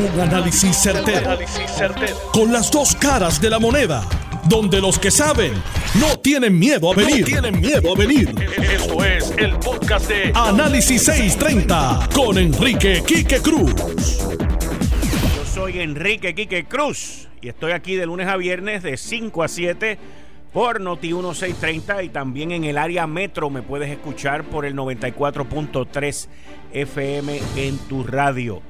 Un análisis certero, Con las dos caras de la moneda. Donde los que saben no tienen miedo a venir. tienen miedo a venir. Esto es el podcast de Análisis 630 con Enrique Quique Cruz. Yo soy Enrique Quique Cruz y estoy aquí de lunes a viernes de 5 a 7 por Noti 1630 y también en el área metro me puedes escuchar por el 94.3 FM en tu radio.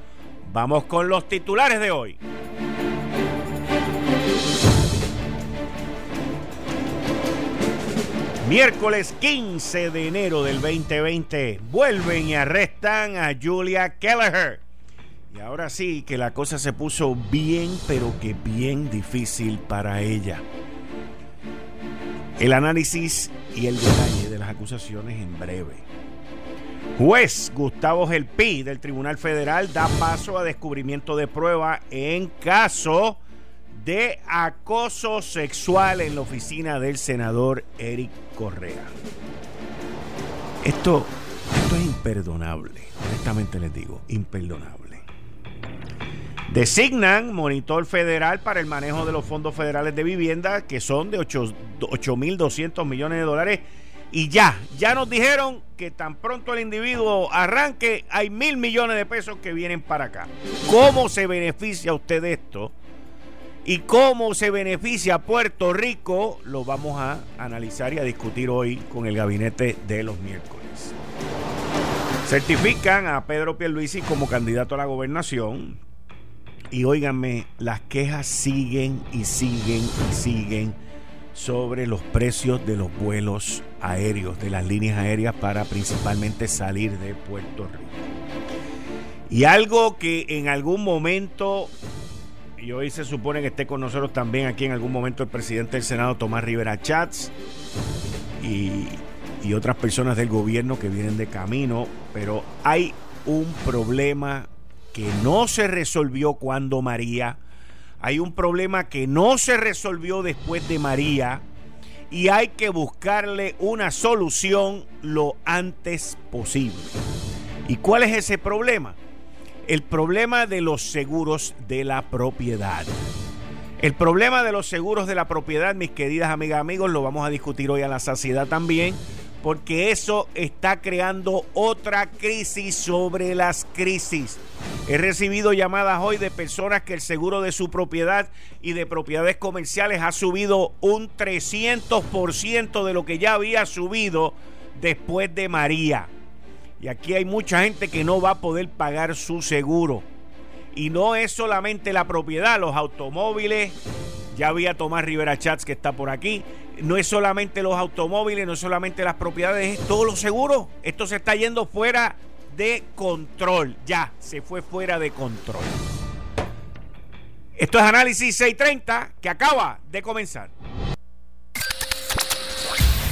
Vamos con los titulares de hoy. Miércoles 15 de enero del 2020 vuelven y arrestan a Julia Kelleher. Y ahora sí que la cosa se puso bien, pero que bien difícil para ella. El análisis y el detalle de las acusaciones en breve. Juez Gustavo Gelpi del Tribunal Federal da paso a descubrimiento de prueba en caso de acoso sexual en la oficina del senador Eric Correa. Esto, esto es imperdonable, honestamente les digo, imperdonable. Designan monitor federal para el manejo de los fondos federales de vivienda, que son de 8.200 millones de dólares y ya, ya nos dijeron que tan pronto el individuo arranque, hay mil millones de pesos que vienen para acá. ¿Cómo se beneficia usted de esto? Y cómo se beneficia Puerto Rico, lo vamos a analizar y a discutir hoy con el gabinete de los miércoles. Certifican a Pedro Pierluisi como candidato a la gobernación. Y óiganme, las quejas siguen y siguen y siguen sobre los precios de los vuelos aéreos, de las líneas aéreas para principalmente salir de Puerto Rico. Y algo que en algún momento, y hoy se supone que esté con nosotros también aquí en algún momento el presidente del Senado, Tomás Rivera Chats, y, y otras personas del gobierno que vienen de camino, pero hay un problema que no se resolvió cuando María hay un problema que no se resolvió después de María y hay que buscarle una solución lo antes posible. ¿Y cuál es ese problema? El problema de los seguros de la propiedad. El problema de los seguros de la propiedad, mis queridas amigas, amigos, lo vamos a discutir hoy a la saciedad también porque eso está creando otra crisis sobre las crisis. He recibido llamadas hoy de personas que el seguro de su propiedad y de propiedades comerciales ha subido un 300% de lo que ya había subido después de María. Y aquí hay mucha gente que no va a poder pagar su seguro. Y no es solamente la propiedad, los automóviles. Ya había Tomás Rivera Chats que está por aquí no es solamente los automóviles, no es solamente las propiedades, es todos los seguros. Esto se está yendo fuera de control. Ya, se fue fuera de control. Esto es Análisis 630 que acaba de comenzar.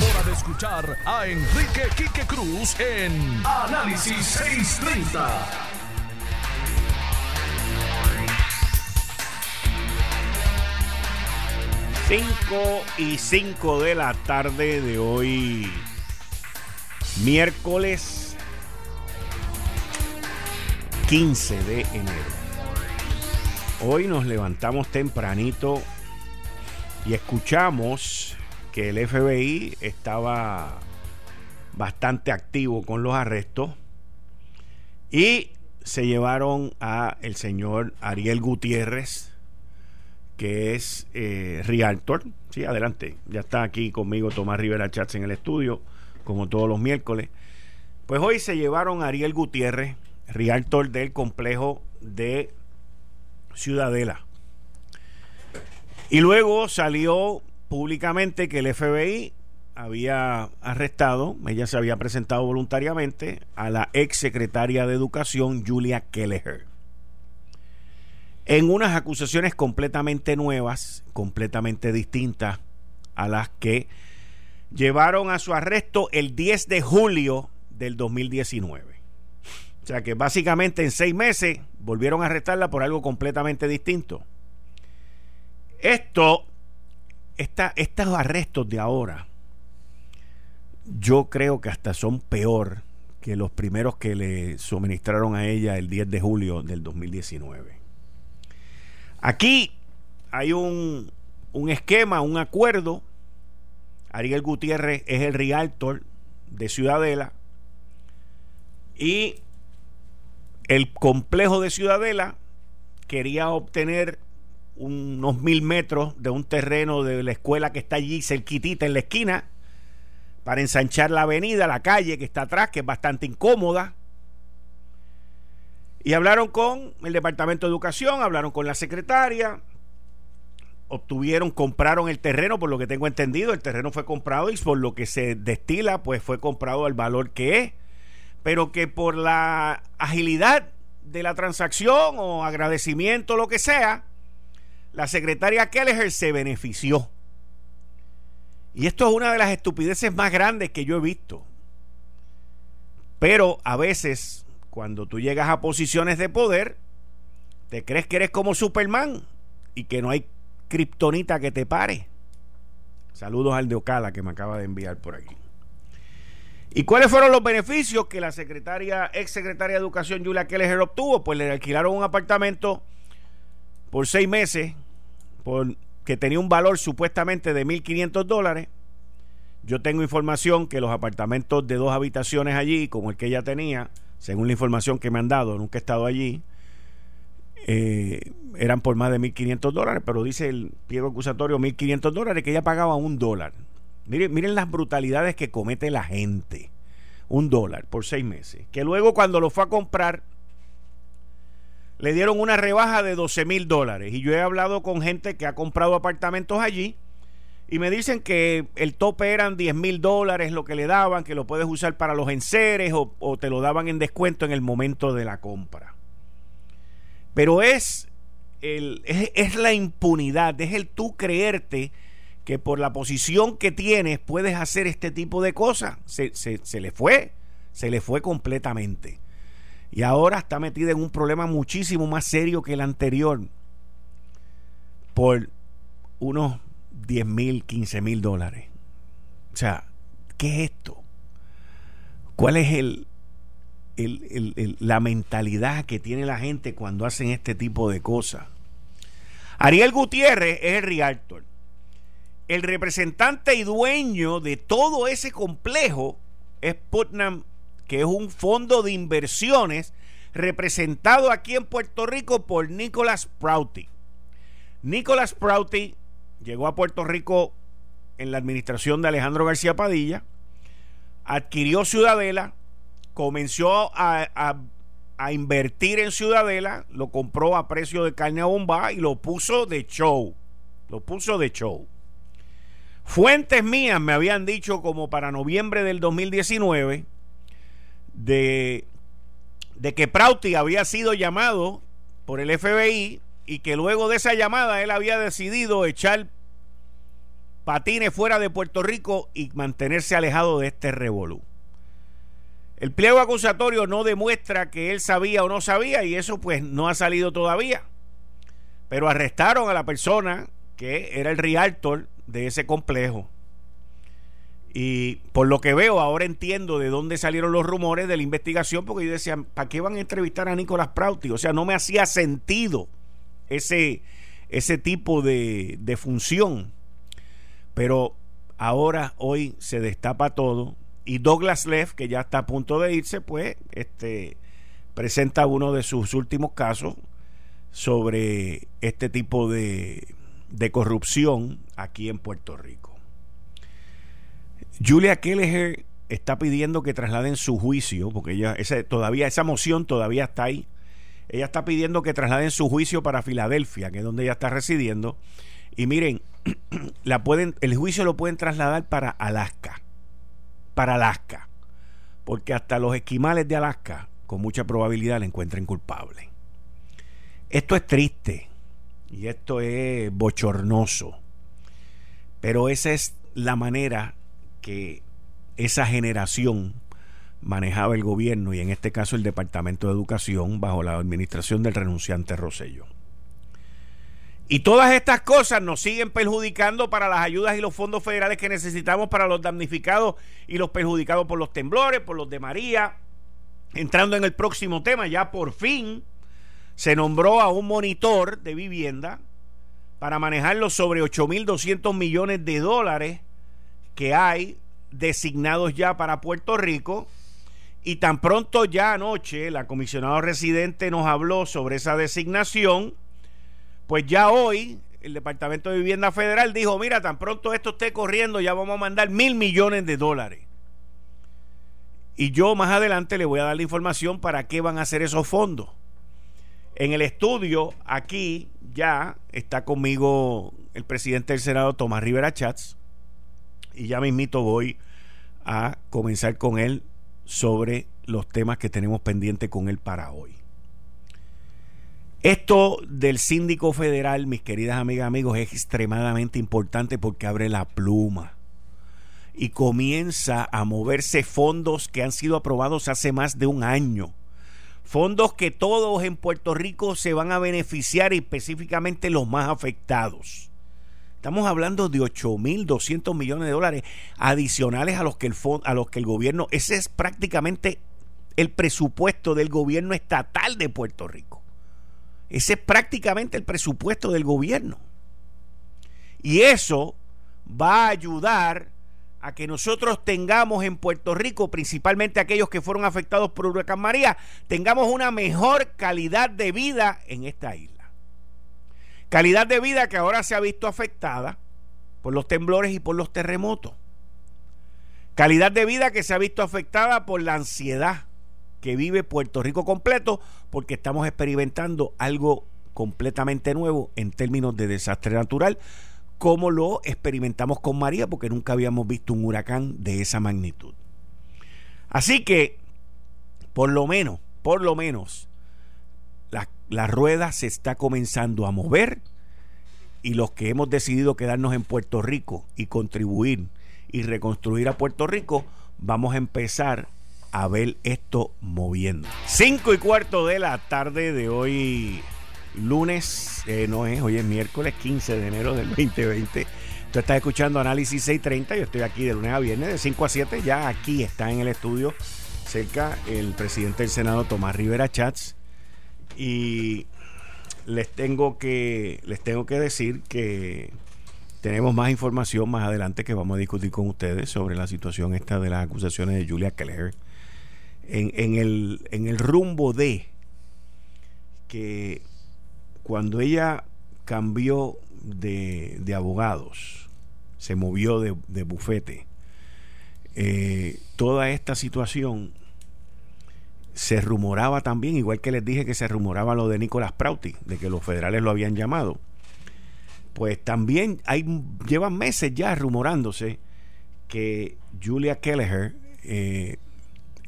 hora de escuchar a Enrique Quique Cruz en Análisis 630. 5 y 5 de la tarde de hoy, miércoles 15 de enero. Hoy nos levantamos tempranito y escuchamos que el FBI estaba bastante activo con los arrestos y se llevaron a el señor Ariel Gutiérrez que es eh, Realtor. Sí, adelante. Ya está aquí conmigo Tomás Rivera Chats en el estudio como todos los miércoles. Pues hoy se llevaron a Ariel Gutiérrez, realtor del complejo de Ciudadela. Y luego salió públicamente que el FBI había arrestado, ella se había presentado voluntariamente, a la ex secretaria de Educación, Julia Kelleher. en unas acusaciones completamente nuevas, completamente distintas a las que llevaron a su arresto el 10 de julio del 2019. O sea que básicamente en seis meses volvieron a arrestarla por algo completamente distinto. Esto, estos arrestos de ahora, yo creo que hasta son peor que los primeros que le suministraron a ella el 10 de julio del 2019. Aquí hay un, un esquema, un acuerdo. Ariel Gutiérrez es el realtor de Ciudadela y el complejo de Ciudadela quería obtener unos mil metros de un terreno de la escuela que está allí cerquitita en la esquina para ensanchar la avenida, la calle que está atrás, que es bastante incómoda. Y hablaron con el Departamento de Educación, hablaron con la secretaria, obtuvieron, compraron el terreno, por lo que tengo entendido, el terreno fue comprado y por lo que se destila, pues fue comprado al valor que es, pero que por la agilidad de la transacción o agradecimiento, lo que sea, la secretaria Kelleher se benefició. Y esto es una de las estupideces más grandes que yo he visto. Pero a veces, cuando tú llegas a posiciones de poder, te crees que eres como Superman y que no hay kriptonita que te pare. Saludos al de Ocala que me acaba de enviar por aquí. ¿Y cuáles fueron los beneficios que la secretaria, ex secretaria de Educación Julia Keller obtuvo? Pues le alquilaron un apartamento por seis meses que tenía un valor supuestamente de 1.500 dólares. Yo tengo información que los apartamentos de dos habitaciones allí, como el que ella tenía, según la información que me han dado, nunca he estado allí, eh, eran por más de 1.500 dólares, pero dice el pliego acusatorio 1.500 dólares que ella pagaba un dólar. Miren las brutalidades que comete la gente. Un dólar por seis meses. Que luego cuando lo fue a comprar le dieron una rebaja de 12 mil dólares. Y yo he hablado con gente que ha comprado apartamentos allí y me dicen que el tope eran 10 mil dólares lo que le daban, que lo puedes usar para los enseres o, te lo daban en descuento en el momento de la compra. Pero es, el, es, la impunidad, es el tú creerte que por la posición que tienes puedes hacer este tipo de cosas. Se, se, se le fue, se le fue completamente y ahora está metida en un problema muchísimo más serio que el anterior por unos 10 mil, 15 mil dólares. O sea, ¿qué es esto? ¿Cuál es el, la mentalidad que tiene la gente cuando hacen este tipo de cosas? Ariel Gutiérrez es el realtor. El representante y dueño de todo ese complejo es Putnam que es un fondo de inversiones representado aquí en Puerto Rico por Nicholas Prouty. Nicholas Prouty llegó a Puerto Rico en la administración de Alejandro García Padilla, adquirió Ciudadela, comenzó a, a invertir en Ciudadela, lo compró a precio de carne a bomba y lo puso de show. Lo puso de show. Fuentes mías me habían dicho como para noviembre del 2019 de, que Prauti había sido llamado por el FBI y que luego de esa llamada él había decidido echar patines fuera de Puerto Rico y mantenerse alejado de este revolú. El pliego acusatorio no demuestra que él sabía o no sabía y eso pues no ha salido todavía. Pero arrestaron a la persona que era el realtor de ese complejo. Y por lo que veo, ahora entiendo de dónde salieron los rumores de la investigación, porque yo decía, ¿para qué van a entrevistar a Nicolás Prauti? O sea, no me hacía sentido ese, ese tipo de, de función. Pero ahora, hoy, se destapa todo. Y Douglas Leff, que ya está a punto de irse, pues, este presenta uno de sus últimos casos sobre este tipo de, de corrupción aquí en Puerto Rico. Julia Kelleher está pidiendo que trasladen su juicio, porque ella, esa, todavía, esa moción todavía está ahí. Ella está pidiendo que trasladen su juicio para Filadelfia, que es donde ella está residiendo. Y miren, la pueden, el juicio lo pueden trasladar para Alaska. Para Alaska. Porque hasta los esquimales de Alaska, con mucha probabilidad, la encuentren culpable. Esto es triste y esto es bochornoso, pero esa es la manera que esa generación manejaba el gobierno y en este caso el Departamento de Educación bajo la administración del renunciante Rosello. Y todas estas cosas nos siguen perjudicando para las ayudas y los fondos federales que necesitamos para los damnificados y los perjudicados por los temblores, por los de María. Entrando en el próximo tema, ya por fin se nombró a un monitor de vivienda para manejar los sobre 8.200 millones de dólares que hay designados ya para Puerto Rico. Y tan pronto ya anoche la comisionada residente nos habló sobre esa designación pues ya hoy el Departamento de Vivienda Federal dijo, mira, tan pronto esto esté corriendo, ya vamos a mandar mil millones de dólares. Y yo más adelante le voy a dar la información para qué van a hacer esos fondos. En el estudio, aquí ya está conmigo el presidente del Senado, Tomás Rivera Chats, y ya mismito voy a comenzar con él sobre los temas que tenemos pendiente con él para hoy. Esto del síndico federal, mis queridas amigas amigos, es extremadamente importante porque abre la pluma y comienza a moverse fondos que han sido aprobados hace más de un año. Fondos que todos en Puerto Rico se van a beneficiar, específicamente los más afectados. Estamos hablando de 8.200 millones de dólares adicionales a los, que el a los que el gobierno, ese es prácticamente el presupuesto del gobierno estatal de Puerto Rico. Ese es prácticamente el presupuesto del gobierno. Y eso va a ayudar a que nosotros tengamos en Puerto Rico, principalmente aquellos que fueron afectados por Huracán María, tengamos una mejor calidad de vida en esta isla. Calidad de vida que ahora se ha visto afectada por los temblores y por los terremotos. Calidad de vida que se ha visto afectada por la ansiedad, que vive Puerto Rico completo porque estamos experimentando algo completamente nuevo en términos de desastre natural, como lo experimentamos con María, porque nunca habíamos visto un huracán de esa magnitud. Así que, por lo menos, por lo menos, la, rueda se está comenzando a mover y los que hemos decidido quedarnos en Puerto Rico y contribuir y reconstruir a Puerto Rico, vamos a empezar a ver esto moviendo. Cinco y cuarto de la tarde de hoy, lunes, eh, no es, hoy es miércoles 15 de enero del 2020. Tú estás escuchando Análisis 630, yo estoy aquí de lunes a viernes de 5 a 7, ya aquí está en el estudio cerca el presidente del Senado Tomás Rivera Chats y les tengo que les tengo que decir que tenemos más información más adelante que vamos a discutir con ustedes sobre la situación esta de las acusaciones de Julia Keller en, el, en el rumbo de que cuando ella cambió de, de abogados, se movió de, de bufete, eh, toda esta situación se rumoraba también, igual que les dije que se rumoraba lo de Nicolás Prauti, de que los federales lo habían llamado, pues también hay, llevan meses ya rumorándose que Julia Kelleher eh,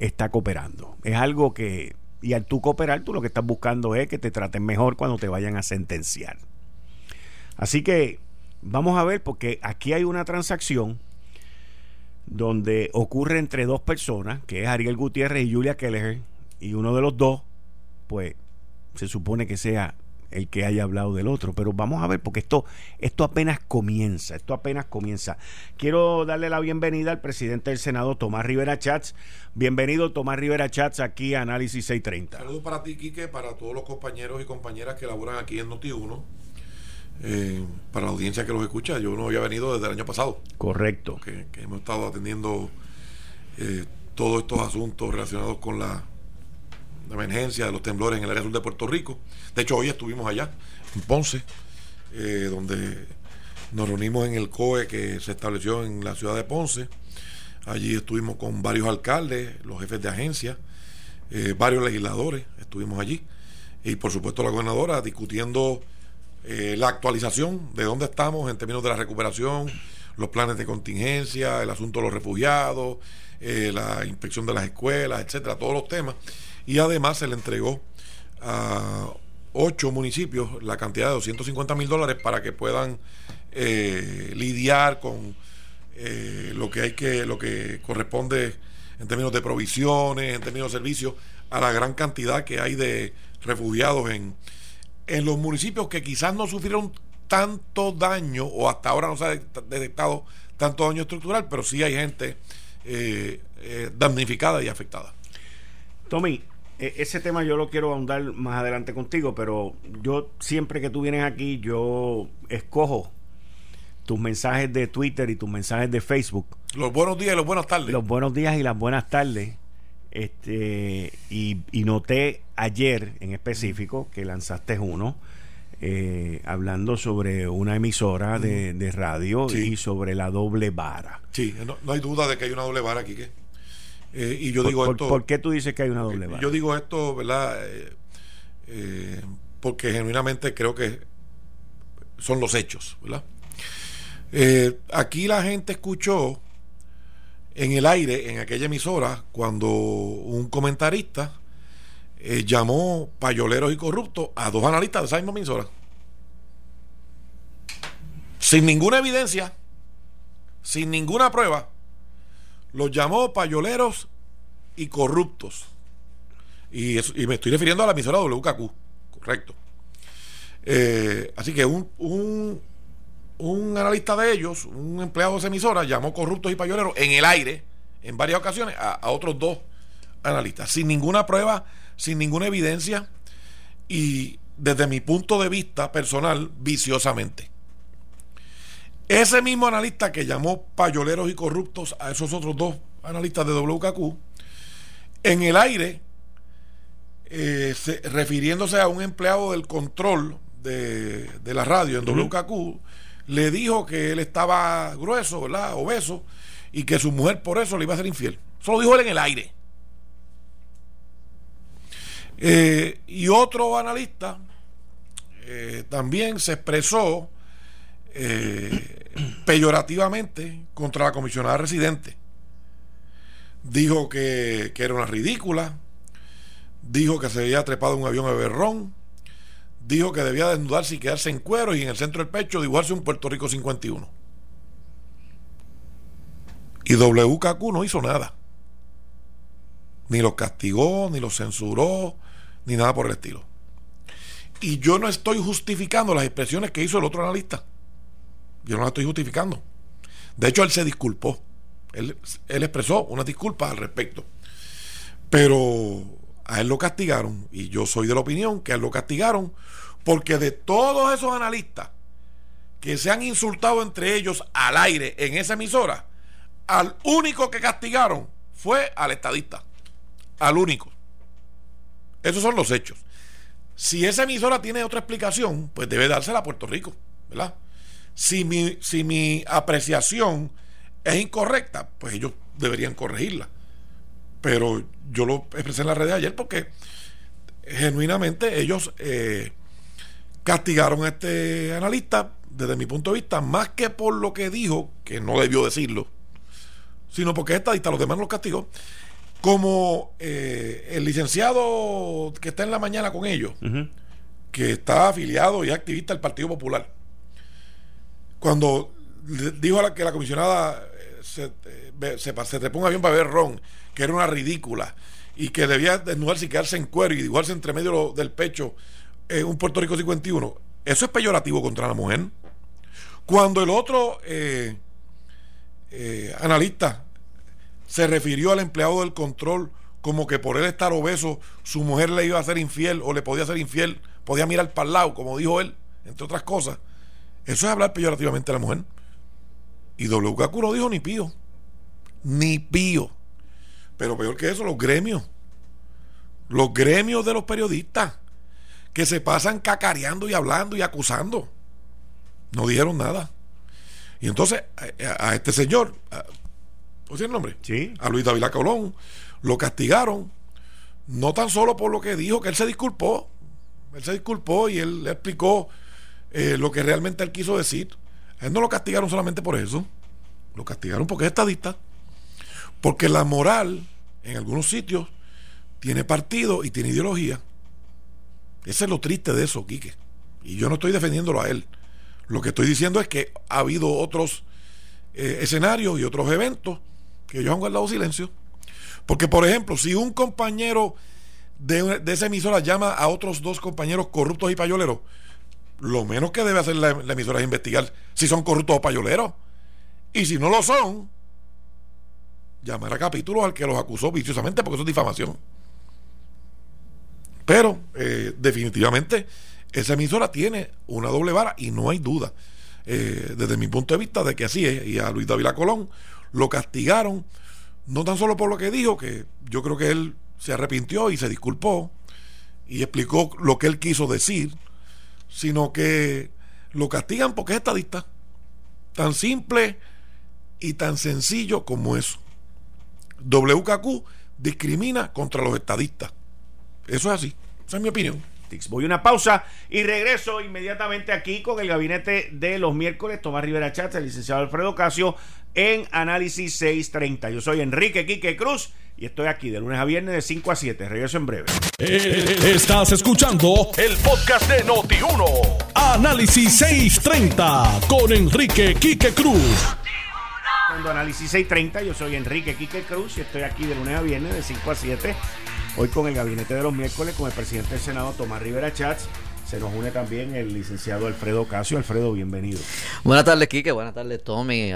está cooperando. Es algo que, y al tú cooperar, tú lo que estás buscando es que te traten mejor cuando te vayan a sentenciar. Así que vamos a ver, porque aquí hay una transacción donde ocurre entre dos personas, que es Ariel Gutiérrez y Julia Keller, y uno de los dos, pues se supone que sea el que haya hablado del otro. Pero vamos a ver, porque esto, esto apenas comienza, esto apenas comienza. Quiero darle la bienvenida al presidente del Senado, Tomás Rivera Chats. Bienvenido, Tomás Rivera Chats, aquí a Análisis 630. Saludos para ti, Quique, para todos los compañeros y compañeras que laboran aquí en Noti1. Eh, para la audiencia que los escucha, yo no había venido desde el año pasado. Correcto. Que, hemos estado atendiendo eh, todos estos asuntos relacionados con la de emergencia de los temblores en el área sur de Puerto Rico. De hecho, hoy estuvimos allá, en Ponce, eh, donde nos reunimos en el COE que se estableció en la ciudad de Ponce. Allí estuvimos con varios alcaldes, los jefes de agencia, eh, varios legisladores, estuvimos allí. Y por supuesto la gobernadora discutiendo eh, la actualización de dónde estamos en términos de la recuperación, los planes de contingencia, el asunto de los refugiados, la inspección de las escuelas, etcétera, todos los temas y además se le entregó a ocho municipios la cantidad de 250 mil dólares para que puedan eh, lidiar con eh, lo que hay que, lo que corresponde en términos de provisiones, en términos de servicios, a la gran cantidad que hay de refugiados en, en los municipios que quizás no sufrieron tanto daño o hasta ahora no se ha detectado tanto daño estructural, pero sí hay gente eh, damnificada y afectada. Tommy, e, ese tema yo lo quiero ahondar más adelante contigo, pero yo siempre que tú vienes aquí, yo escojo tus mensajes de Twitter y tus mensajes de Facebook. Los buenos días y las buenas tardes. Los buenos días y las buenas tardes. Este, y, noté ayer en específico que lanzaste uno. Eh, hablando sobre una emisora de, radio y sobre la doble vara. Sí, no, no, hay duda de que hay una doble vara aquí. Eh, y yo digo esto. ¿Por qué tú dices que hay una doble vara? Yo digo esto, ¿verdad? Eh, eh, porque genuinamente creo que son los hechos, ¿verdad? aquí la gente escuchó en el aire, en aquella emisora, cuando un comentarista llamó payoleros y corruptos a dos analistas de esa misma emisora. Sin ninguna evidencia, sin ninguna prueba los llamó payoleros y corruptos. Y, me estoy refiriendo a la emisora WKQ, correcto. Eh, así que un, un, analista de ellos, un empleado de esa emisora, llamó corruptos y payoleros en el aire, en varias ocasiones, a otros dos analistas, sin ninguna prueba, sin ninguna evidencia y desde mi punto de vista personal, viciosamente. Ese mismo analista que llamó payoleros y corruptos a esos otros dos analistas de WKQ, en el aire, eh, refiriéndose a un empleado del control de, la radio en WKQ, le dijo que él estaba grueso, ¿verdad? Obeso, y que su mujer por eso le iba a ser infiel. Eso lo dijo él en el aire. Eh, y otro analista eh, también se expresó peyorativamente contra la comisionada residente. Dijo que, era una ridícula, dijo que se había trepado un avión de berrón, dijo que debía desnudarse y quedarse en cuero y en el centro del pecho dibujarse un Puerto Rico 51. Y WKQ no hizo nada. Ni los castigó, ni los censuró, ni nada por el estilo. Y yo no estoy justificando las expresiones que hizo el otro analista. Yo no la estoy justificando. De hecho, él se disculpó. Él, expresó una disculpa al respecto. Pero a él lo castigaron, y yo soy de la opinión que a él lo castigaron, porque de todos esos analistas que se han insultado entre ellos al aire en esa emisora, al único que castigaron fue al estadista. Al único. Esos son los hechos. Si esa emisora tiene otra explicación, pues debe dársela a Puerto Rico, ¿verdad? Si mi, si mi apreciación es incorrecta, pues ellos deberían corregirla. Pero yo lo expresé en la red de ayer porque genuinamente ellos eh, castigaron a este analista, desde mi punto de vista, más que por lo que dijo, que no debió decirlo, sino porque esta estadista, los demás los castigó. Como eh, el licenciado que está en la mañana con ellos, que está afiliado y activista del Partido Popular cuando dijo la, que la comisionada eh, se, eh, se, se te ponga bien para ver ron, que era una ridícula y que debía desnudarse y quedarse en cuero y dibujarse entre medio del pecho en un Puerto Rico 51, eso es peyorativo contra la mujer. Cuando el otro eh, analista se refirió al empleado del control como que por él estar obeso su mujer le iba a ser infiel o le podía ser infiel, podía mirar para el lado, como dijo él, entre otras cosas eso es hablar peyorativamente a la mujer. Y WKQ no dijo ni pío. Ni pío. Pero peor que eso, los gremios. Los gremios de los periodistas. Que se pasan cacareando y hablando y acusando. No dijeron nada. Y entonces a, este señor, ¿puedo decir el nombre? Sí. A Luis David Colón, lo castigaron. No tan solo por lo que dijo, que él se disculpó. Él se disculpó y él le explicó eh, lo que realmente él quiso decir. Él no lo castigaron solamente por eso, lo castigaron porque es estadista. Porque la moral, en algunos sitios, tiene partido y tiene ideología. Ese es lo triste de eso, Quique. Y yo no estoy defendiéndolo a él. Lo que estoy diciendo es que ha habido otros eh, escenarios y otros eventos que ellos han guardado silencio. Porque, por ejemplo, si un compañero de, de esa emisora llama a otros dos compañeros corruptos y payoleros, lo menos que debe hacer la, emisora es investigar si son corruptos o payoleros. Y si no lo son, llamar a capítulos al que los acusó viciosamente, porque eso es difamación. Pero, eh, definitivamente, esa emisora tiene una doble vara y no hay duda, eh, desde mi punto de vista, de que así es. Y a Luis David Colón lo castigaron, no tan solo por lo que dijo, que yo creo que él se arrepintió y se disculpó y explicó lo que él quiso decir, sino que lo castigan porque es estadista. Tan simple y tan sencillo como eso. WKQ discrimina contra los estadistas. Eso es así. Esa es mi opinión. Voy a una pausa y regreso inmediatamente aquí con el gabinete de los miércoles. Tomás Rivera Chats, el licenciado Alfredo Casio, en Análisis 630. Yo soy Enrique Quique Cruz y estoy aquí de lunes a viernes de 5 a 7. Regreso en breve. Eh, estás escuchando el podcast de Noti1. Análisis 630 con Enrique Quique Cruz. Análisis 630, yo soy Enrique Quique Cruz y estoy aquí de lunes a viernes de 5 a 7. Hoy con el gabinete de los miércoles, con el presidente del Senado, Tomás Rivera Chats. Se nos une también el licenciado Alfredo Casio. Alfredo, bienvenido. Buenas tardes, Quique. Buenas tardes, Tommy,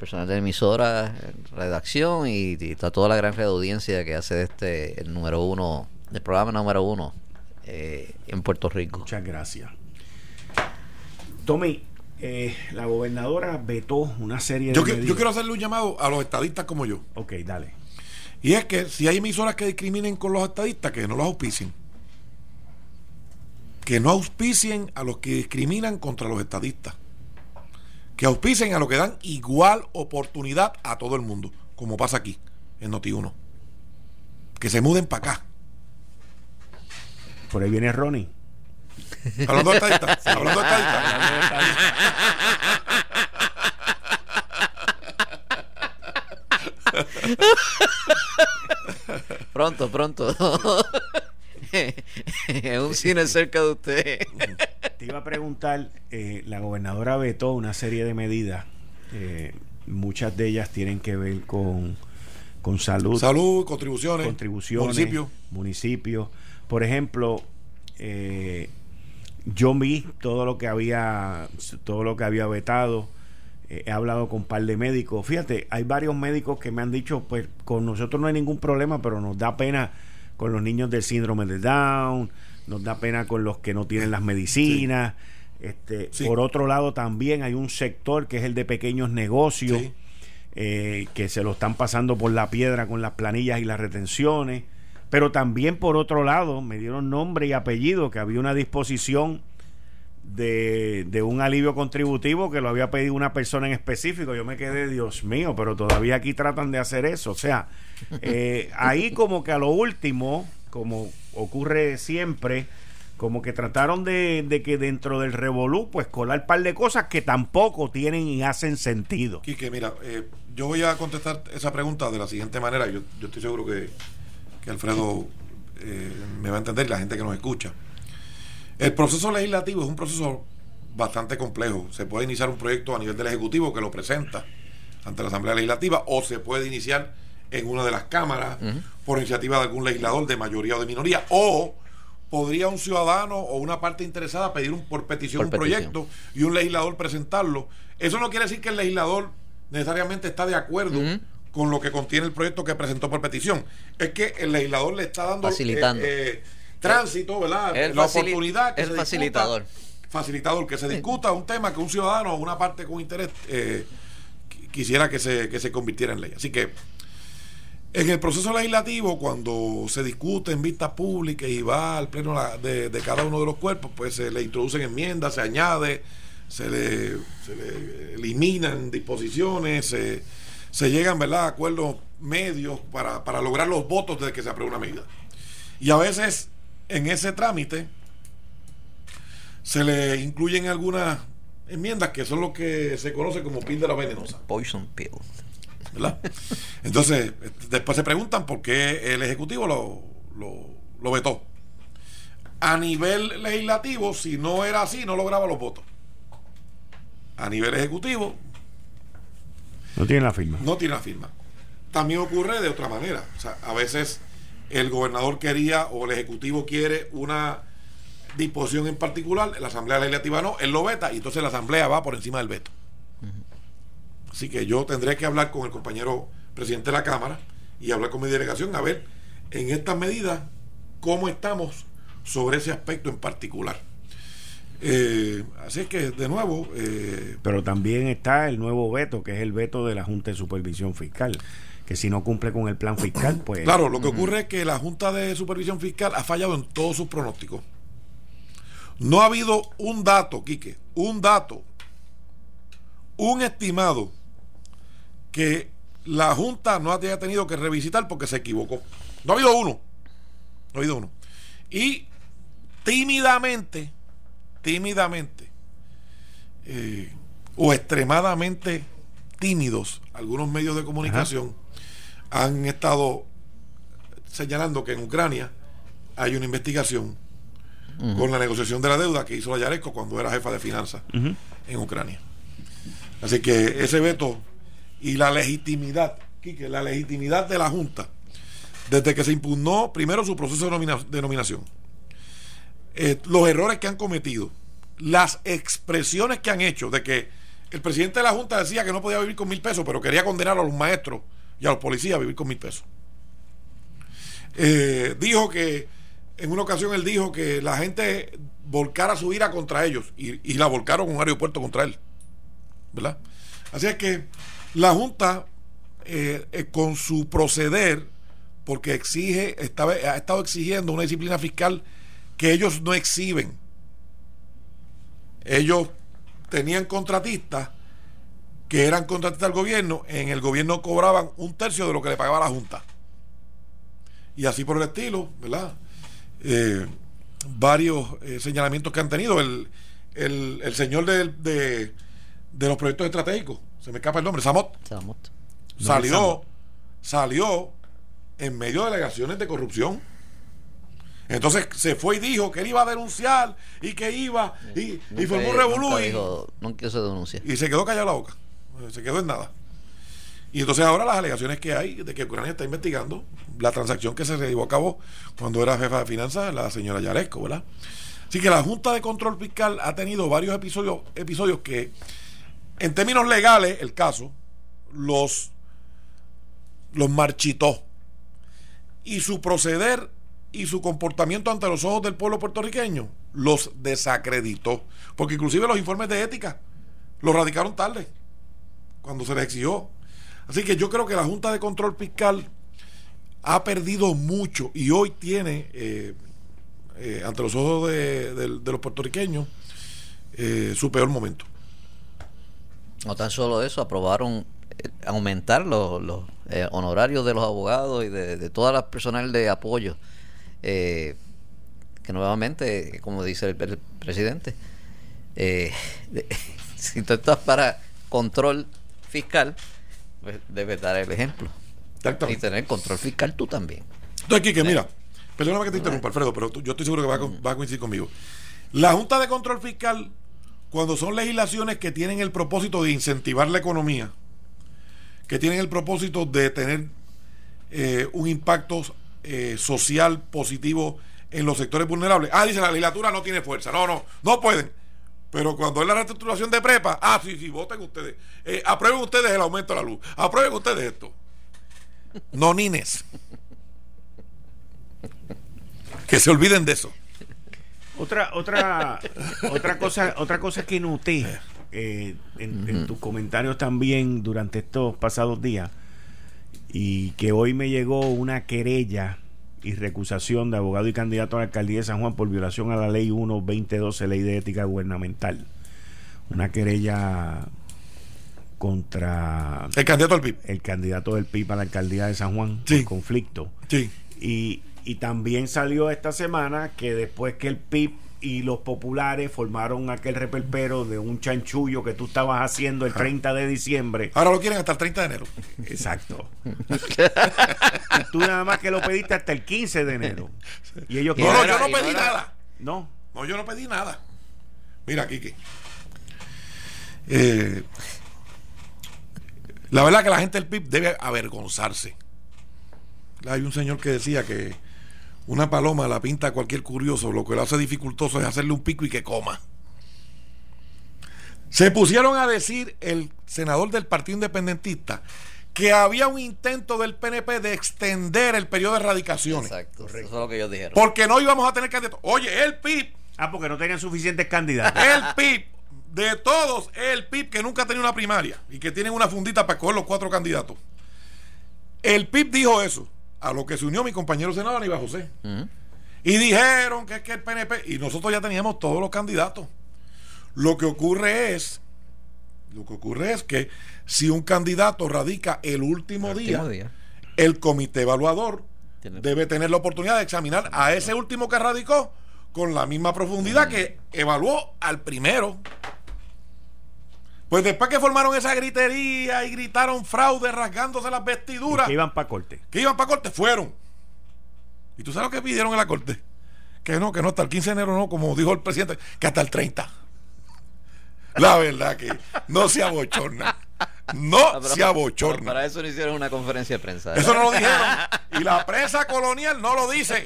personal de emisora, redacción y, a toda la gran red de audiencia que hace de este el número uno, el programa número uno eh, en Puerto Rico. Muchas gracias. Tommy, eh, la gobernadora vetó una serie yo de. Que, yo quiero hacerle un llamado a los estadistas como yo. Ok, dale. Y es que si hay emisoras que discriminen con los estadistas, que no los auspicien. Que no auspicien a los que discriminan contra los estadistas. Que auspicien a los que dan igual oportunidad a todo el mundo, como pasa aquí, en Noti1. Que se muden para acá. Por ahí viene Ronnie. Hablando de estadistas. Hablando de estadistas. pronto, pronto. un cine cerca de usted. Te iba a preguntar, eh, la gobernadora vetó una serie de medidas, eh, muchas de ellas tienen que ver con, con salud. Salud, contribuciones. Contribuciones. Municipios. Municipios. Por ejemplo, eh, yo vi todo lo que había, todo lo que había vetado eh, he hablado con un par de médicos. Fíjate, hay varios médicos que me han dicho, pues con nosotros no hay ningún problema, pero nos da pena con los niños del síndrome de Down, nos da pena con los que no tienen las medicinas. Este, Por otro lado, también hay un sector que es el de pequeños negocios, eh, que se lo están pasando por la piedra con las planillas y las retenciones. Pero también, por otro lado, me dieron nombre y apellido, que había una disposición de, un alivio contributivo que lo había pedido una persona en específico. Yo me quedé, Dios mío, pero todavía aquí tratan de hacer eso. O sea, eh, ahí como que a lo último, como ocurre siempre, como que trataron de, que dentro del revolú, pues colar un par de cosas que tampoco tienen y hacen sentido. Quique, mira, eh, yo voy a contestar esa pregunta de la siguiente manera. Yo, yo estoy seguro que, que Alfredo eh, me va a entender y la gente que nos escucha. El proceso legislativo es un proceso bastante complejo. Se puede iniciar un proyecto a nivel del Ejecutivo que lo presenta ante la Asamblea Legislativa o se puede iniciar en una de las cámaras por iniciativa de algún legislador de mayoría o de minoría o podría un ciudadano o una parte interesada pedir un, por petición un proyecto y un legislador presentarlo. Eso no quiere decir que el legislador necesariamente está de acuerdo con lo que contiene el proyecto que presentó por petición. Es que el legislador le está dando Facilitando. Eh, eh, tránsito, ¿verdad? la oportunidad que el facilitador. facilitador, que se discuta un tema que un ciudadano o una parte con interés eh, quisiera que se, que se convirtiera en ley. Así que en el proceso legislativo, cuando se discute en vista pública y va al pleno de, cada uno de los cuerpos, pues se le introducen enmiendas, se añade, se le, se le eliminan disposiciones, se, se llegan ¿verdad? a acuerdos medios para, para lograr los votos de que se apruebe una medida. Y a veces en ese trámite se le incluyen algunas enmiendas que son lo que se conoce como píldora venenosa. Poison pill. ¿Verdad? Entonces, después se preguntan por qué el Ejecutivo lo, lo, vetó. A nivel legislativo, si no era así, no lograba los votos. A nivel ejecutivo, No tiene la firma. no tiene la firma. También ocurre de otra manera. O sea, a veces el gobernador quería o el ejecutivo quiere una disposición en particular, la Asamblea Legislativa no, él lo veta y entonces la Asamblea va por encima del veto. Así que yo tendré que hablar con el compañero presidente de la Cámara y hablar con mi delegación a ver en estas medidas cómo estamos sobre ese aspecto en particular. Eh, así es que, de nuevo, eh, Pero también está el nuevo veto, que es el veto de la Junta de Supervisión Fiscal, que si no cumple con el plan fiscal, pues... Claro, lo que ocurre es que la Junta de Supervisión Fiscal ha fallado en todos sus pronósticos. No ha habido un dato, Quique, un dato, un estimado que la Junta no haya tenido que revisitar porque se equivocó. No ha habido uno. No ha habido uno. Y tímidamente, tímidamente, eh, o extremadamente tímidos, algunos medios de comunicación han estado señalando que en Ucrania hay una investigación con la negociación de la deuda que hizo la Yaresco cuando era jefa de finanzas en Ucrania. Así que ese veto y la legitimidad, Quique, la legitimidad de la Junta, desde que se impugnó primero su proceso de, nomina- de nominación, eh, los errores que han cometido, las expresiones que han hecho de que el presidente de la Junta decía que no podía vivir con mil pesos, pero quería condenar a los maestros y a los policías a vivir con mil pesos. Eh, dijo que en una ocasión él dijo que la gente volcara su ira contra ellos y, y la volcaron en un aeropuerto contra él. ¿Verdad? Así es que la Junta, eh, eh, con su proceder, porque exige, ha estado exigiendo una disciplina fiscal que ellos no exhiben. Ellos tenían contratistas que eran contratistas del gobierno, en el gobierno cobraban un tercio de lo que le pagaba la Junta. Y así por el estilo, ¿verdad? Eh, varios eh, señalamientos que han tenido. El, el, el señor de, de los proyectos estratégicos, se me escapa el nombre, Samot, No, salió, Samot. salió en medio de alegaciones de corrupción. Entonces se fue y dijo que él iba a denunciar y que iba y, y Nunca- fue un nunca revolú y, dijo- Nunca se denuncia. y se quedó callado la boca. Se quedó en nada. Y entonces ahora las alegaciones que hay de que Ucrania está investigando la transacción que se llevó a cabo cuando era jefa de finanzas la señora Yaresco, ¿verdad? Así que la Junta de Control Fiscal ha tenido varios episodios, episodios que, en términos legales, el caso, los, los marchitó. Y su proceder y su comportamiento ante los ojos del pueblo puertorriqueño los desacreditó. Porque inclusive los informes de ética los radicaron tarde, cuando se les exigió. Así que yo creo que la Junta de Control Fiscal ha perdido mucho y hoy tiene, eh, eh, ante los ojos de, los puertorriqueños, eh, su peor momento. No tan solo eso, aprobaron aumentar los, honorarios de los abogados y de, de todas las personal de apoyo. que nuevamente, como dice el, el presidente, de- si tú estás para control fiscal, pues debes dar el ejemplo. Y tener control fiscal tú también. Entonces, Quique, mira, perdóname que te interrumpa, Alfredo, pero tú- yo estoy seguro que vas a, con- vas a coincidir conmigo. La Junta de Control Fiscal, cuando son legislaciones que tienen el propósito de incentivar la economía, que tienen el propósito de tener eh, un impacto eh, social positivo en los sectores vulnerables. Ah, dice la legislatura no tiene fuerza. No, no, no pueden. Pero cuando es la reestructuración de prepa, ah, sí, sí, voten ustedes. Eh, aprueben ustedes el aumento de la luz. Aprueben ustedes esto. No nines. Que se olviden de eso. Otra, otra, otra cosa, otra cosa que noté eh, en, en tus comentarios también durante estos pasados días y que hoy me llegó una querella y recusación de abogado y candidato a la alcaldía de San Juan por violación a la ley 1-2012, ley de ética gubernamental. Una querella contra El candidato al PIB. el candidato del PIB a la alcaldía de San Juan Sí. por conflicto. Sí. Y, y también salió esta semana que después que el PIB y los populares formaron aquel reperpero de un chanchullo que tú estabas haciendo el 30 de diciembre. Ahora lo quieren hasta el 30 de enero. Exacto. tú nada más que lo pediste hasta el 15 de enero. Y ellos No, no yo no pedí nada. No. No, yo no pedí nada. Mira, Kiki. Eh, la verdad que la gente del PIB debe avergonzarse. Hay un señor que decía que una paloma la pinta a cualquier curioso, lo que lo hace dificultoso es hacerle un pico y que coma. Se pusieron a decir el senador del Partido Independentista que había un intento del PNP de extender el periodo de erradicaciones. Exacto. Eso es lo que ellos dijeron. Porque no íbamos a tener candidatos. Oye, el PIB, Ah, porque no tenían suficientes candidatos. el PIB, de todos, el PIB que nunca ha tenido una primaria y que tienen una fundita para coger los cuatro candidatos. El PIB dijo eso, a lo que se unió mi compañero senador Aníbal José. Y dijeron que es que el PNP, y nosotros ya teníamos todos los candidatos. Lo que ocurre es, lo que ocurre es que si un candidato radica el último, El día, último día. el comité evaluador Tiene- debe tener la oportunidad de examinar a ese último que radicó con la misma profundidad que evaluó al primero. Pues después que formaron esa gritería y gritaron fraude rasgándose las Y vestiduras, que iban para corte. que iban para corte, fueron. ¿Y tú sabes lo que pidieron en la corte? Que no, que no, hasta el 15 de enero no, como dijo el presidente, que hasta el 30. La verdad que no se abochorna. No Ah, pero- se abochorna. Para eso no hicieron una conferencia de prensa. Eso no lo dijeron. Y la prensa colonial no lo dice.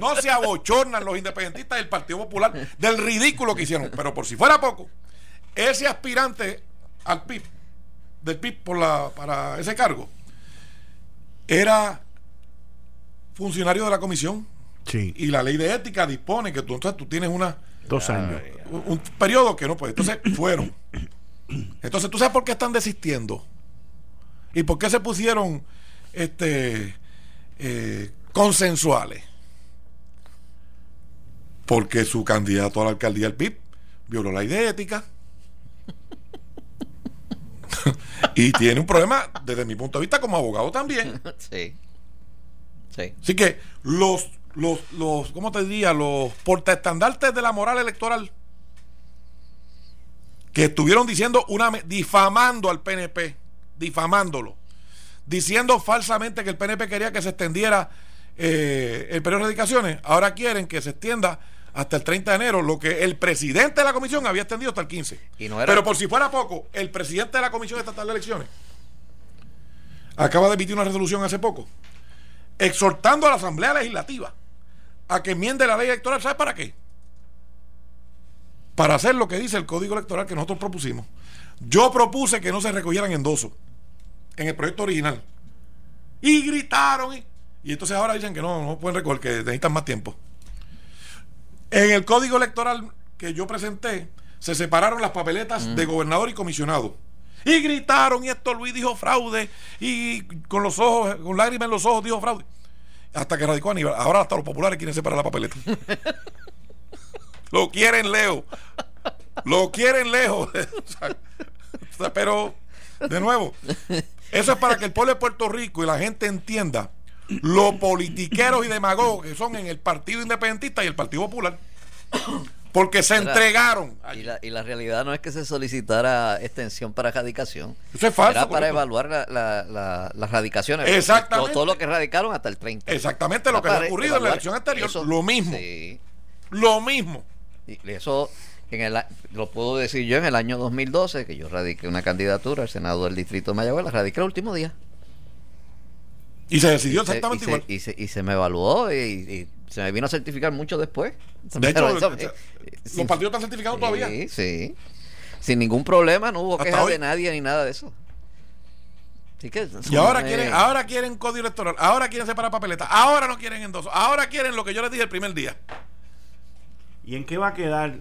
No se abochornan los independentistas del Partido Popular del ridículo que hicieron. Pero por si fuera poco, ese aspirante al PIB, del PIB por la, para ese cargo, era funcionario de la comisión. Sí. Y la ley de ética dispone que tú, entonces, tú tienes una, Dos años. un, un periodo que no puede. Entonces fueron. Entonces, ¿tú sabes por qué están desistiendo? ¿Y por qué se pusieron este eh, consensuales? Porque su candidato a la alcaldía del PIB violó la ley de ética. y tiene un problema desde mi punto de vista como abogado también. Sí. Sí. Así que los, los, los, ¿cómo te diría? Los portaestandartes de la moral electoral que estuvieron diciendo una difamando al PNP, difamándolo, diciendo falsamente que el PNP quería que se extendiera eh, el periodo de erradicaciones, ahora quieren que se extienda hasta el 30 de enero, lo que el presidente de la comisión había extendido hasta el 15. Y no era- Pero por si fuera poco, el presidente de la comisión estatal de elecciones acaba de emitir una resolución hace poco exhortando a la Asamblea Legislativa a que enmiende la ley electoral. ¿Sabes para qué? Para hacer lo que dice el código electoral que nosotros propusimos. Yo propuse que no se recogieran endosos en el proyecto original. Y gritaron. Y, y entonces ahora dicen que no, no pueden recoger, que necesitan más tiempo. En el código electoral que yo presenté, se separaron las papeletas de gobernador y comisionado. Y gritaron, y esto Luis dijo fraude, y con los ojos, con lágrimas en los ojos dijo fraude. Hasta que radicó Aníbal. Ahora hasta los populares quieren separar la papeleta. Lo quieren lejos. Lo quieren lejos. Pero, de nuevo, eso es para que el pueblo de Puerto Rico y la gente entienda lo politiqueros y demagogos que son en el Partido Independentista y el Partido Popular. Porque se entregaron. Y la, y la realidad no es que se solicitara extensión para erradicación. Eso es falso, Era para correcto. evaluar la- la- la- las radicaciones. Exactamente. Todo, lo que radicaron hasta el 30. Exactamente lo Era que había para ocurrido en la elección anterior. eso. Lo mismo. Sí. Lo mismo. Y eso en el, a- lo puedo decir yo en el año 2012, que yo radiqué una candidatura al Senado del Distrito de Mayagüez, la radiqué el último día. Y se decidió Se- exactamente y, se, igual. y, se, y se me evaluó y, y se me vino a certificar mucho después. De hecho, eso- eh, los sin- partidos están certificados todavía. Sí, sí. Sin ningún problema, no hubo quejas de nadie ni nada de eso. Así que Y ahora quieren, ahora quieren código electoral, ahora quieren separar papeletas, ahora no quieren endoso, ahora quieren lo que yo les dije el primer día. ¿Y en qué va a quedar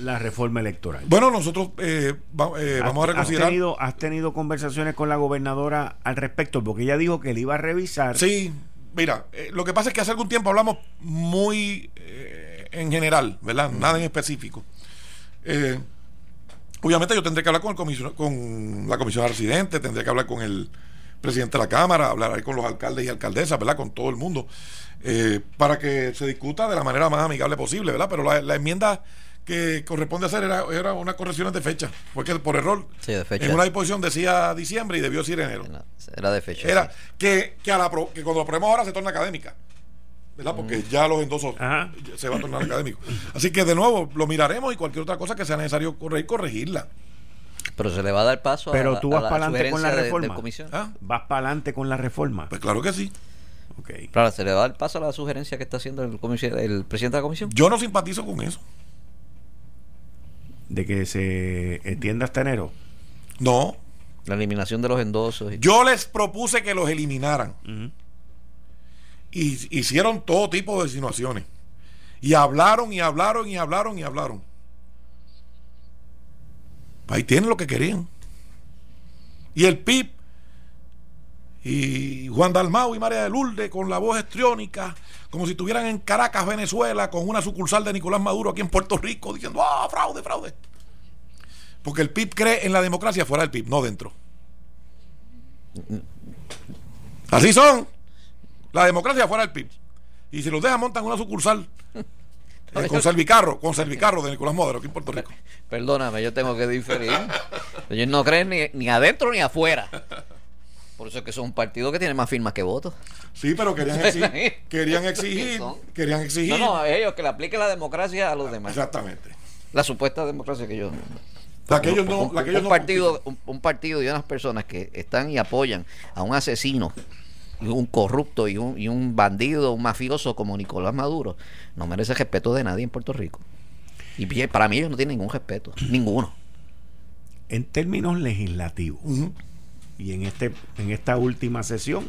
la reforma electoral? Bueno, nosotros eh, va- eh, vamos a ¿Has- reconsiderar. ¿Has tenido, has tenido conversaciones con la gobernadora al respecto? Porque ella dijo que le iba a revisar. Sí, mira, eh, lo que pasa es que hace algún tiempo hablamos muy eh, en general, ¿verdad? Nada en específico. Eh, obviamente yo tendré que hablar con, el con la comisión de residentes, tendré que hablar con el presidente de la Cámara, hablar ahí con los alcaldes y alcaldesas, ¿verdad? Con todo el mundo, eh, para que se discuta de la manera más amigable posible, ¿verdad? Pero la, la enmienda que corresponde hacer era, era una corrección de fecha, porque por error Sí, de fecha. en una disposición decía diciembre y debió decir enero. Era de fecha. Era sí. que, que, a la pro- que cuando lo aprobemos ahora se torna académica. ¿verdad? Porque ya los endosos Ajá. se va a tornar académico. Así que de nuevo lo miraremos y cualquier otra cosa que sea necesario corregir, corregirla. Pero se le va a dar paso Pero a, tú vas la para adelante con la sugerencia de- reforma. comisión. ¿Ah? ¿Vas para adelante con la reforma? Pues claro que sí. Claro, se le va a dar paso a la sugerencia que está haciendo el, el presidente de la comisión. Yo no simpatizo con eso. De que se extienda hasta enero. No. La eliminación de los endosos. y- Yo les propuse que los eliminaran. Ujú. Y hicieron todo tipo de insinuaciones. Y hablaron y hablaron y hablaron y hablaron. Ahí tienen lo que querían. Y el PIB y Juan Dalmau y María de Lourdes con la voz estriónica, como si estuvieran en Caracas, Venezuela, con una sucursal de Nicolás Maduro aquí en Puerto Rico, diciendo, ah, fraude, fraude. Porque el PIB cree en la democracia fuera del PIB, no dentro. Así son. La democracia fuera del PIB. Y si los dejan montan una sucursal eh, con Servicarro, con Servicarro de Nicolás Maduro aquí en Puerto Rico. Perdóname, yo tengo que diferir. Ellos no creen ni, ni adentro ni afuera. Por eso es que son un partido que tiene más firmas que votos. Sí, pero querían exigir, querían exigir, querían exigir. No, no, ellos que le apliquen la democracia a los demás. Exactamente. La supuesta democracia que ellos. La que ellos no, un, la que ellos un no partido, un, un partido y unas personas que están y apoyan a un asesino, y un corrupto y un, y un bandido, un mafioso como Nicolás Maduro, no merece respeto de nadie en Puerto Rico. Y bien, para mí ellos no tienen ningún respeto, ninguno. En términos legislativos. Y en este en esta última sesión,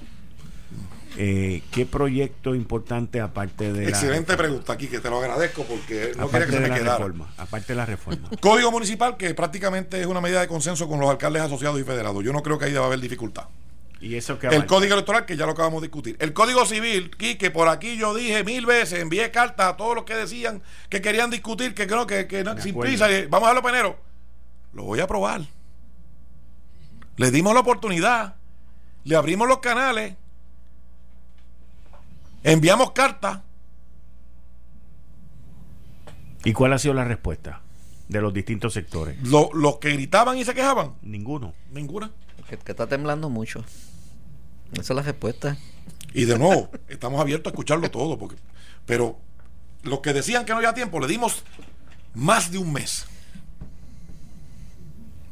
eh, ¿qué proyecto importante aparte de Excelente la, pregunta aquí, que te lo agradezco porque no quería que se me la quedara. reforma? Aparte de la reforma. Código municipal que prácticamente es una medida de consenso con los alcaldes asociados y federados. Yo no creo que ahí deba haber dificultad. Y eso que El código electoral, que ya lo acabamos de discutir. El código civil, que por aquí yo dije mil veces, envié cartas a todos los que decían que querían discutir, que creo que, que no, De sin prisa, vamos a darlo penero. Lo voy a aprobar. Le dimos la oportunidad, le abrimos los canales, enviamos cartas. ¿Y cuál ha sido la respuesta de los distintos sectores? Lo- los que gritaban y se quejaban, Ninguno. ninguna. Que, que está temblando mucho. Esa es la respuesta. Y de nuevo, estamos abiertos a escucharlo todo, porque, pero los que decían que no había tiempo, le dimos más de un mes.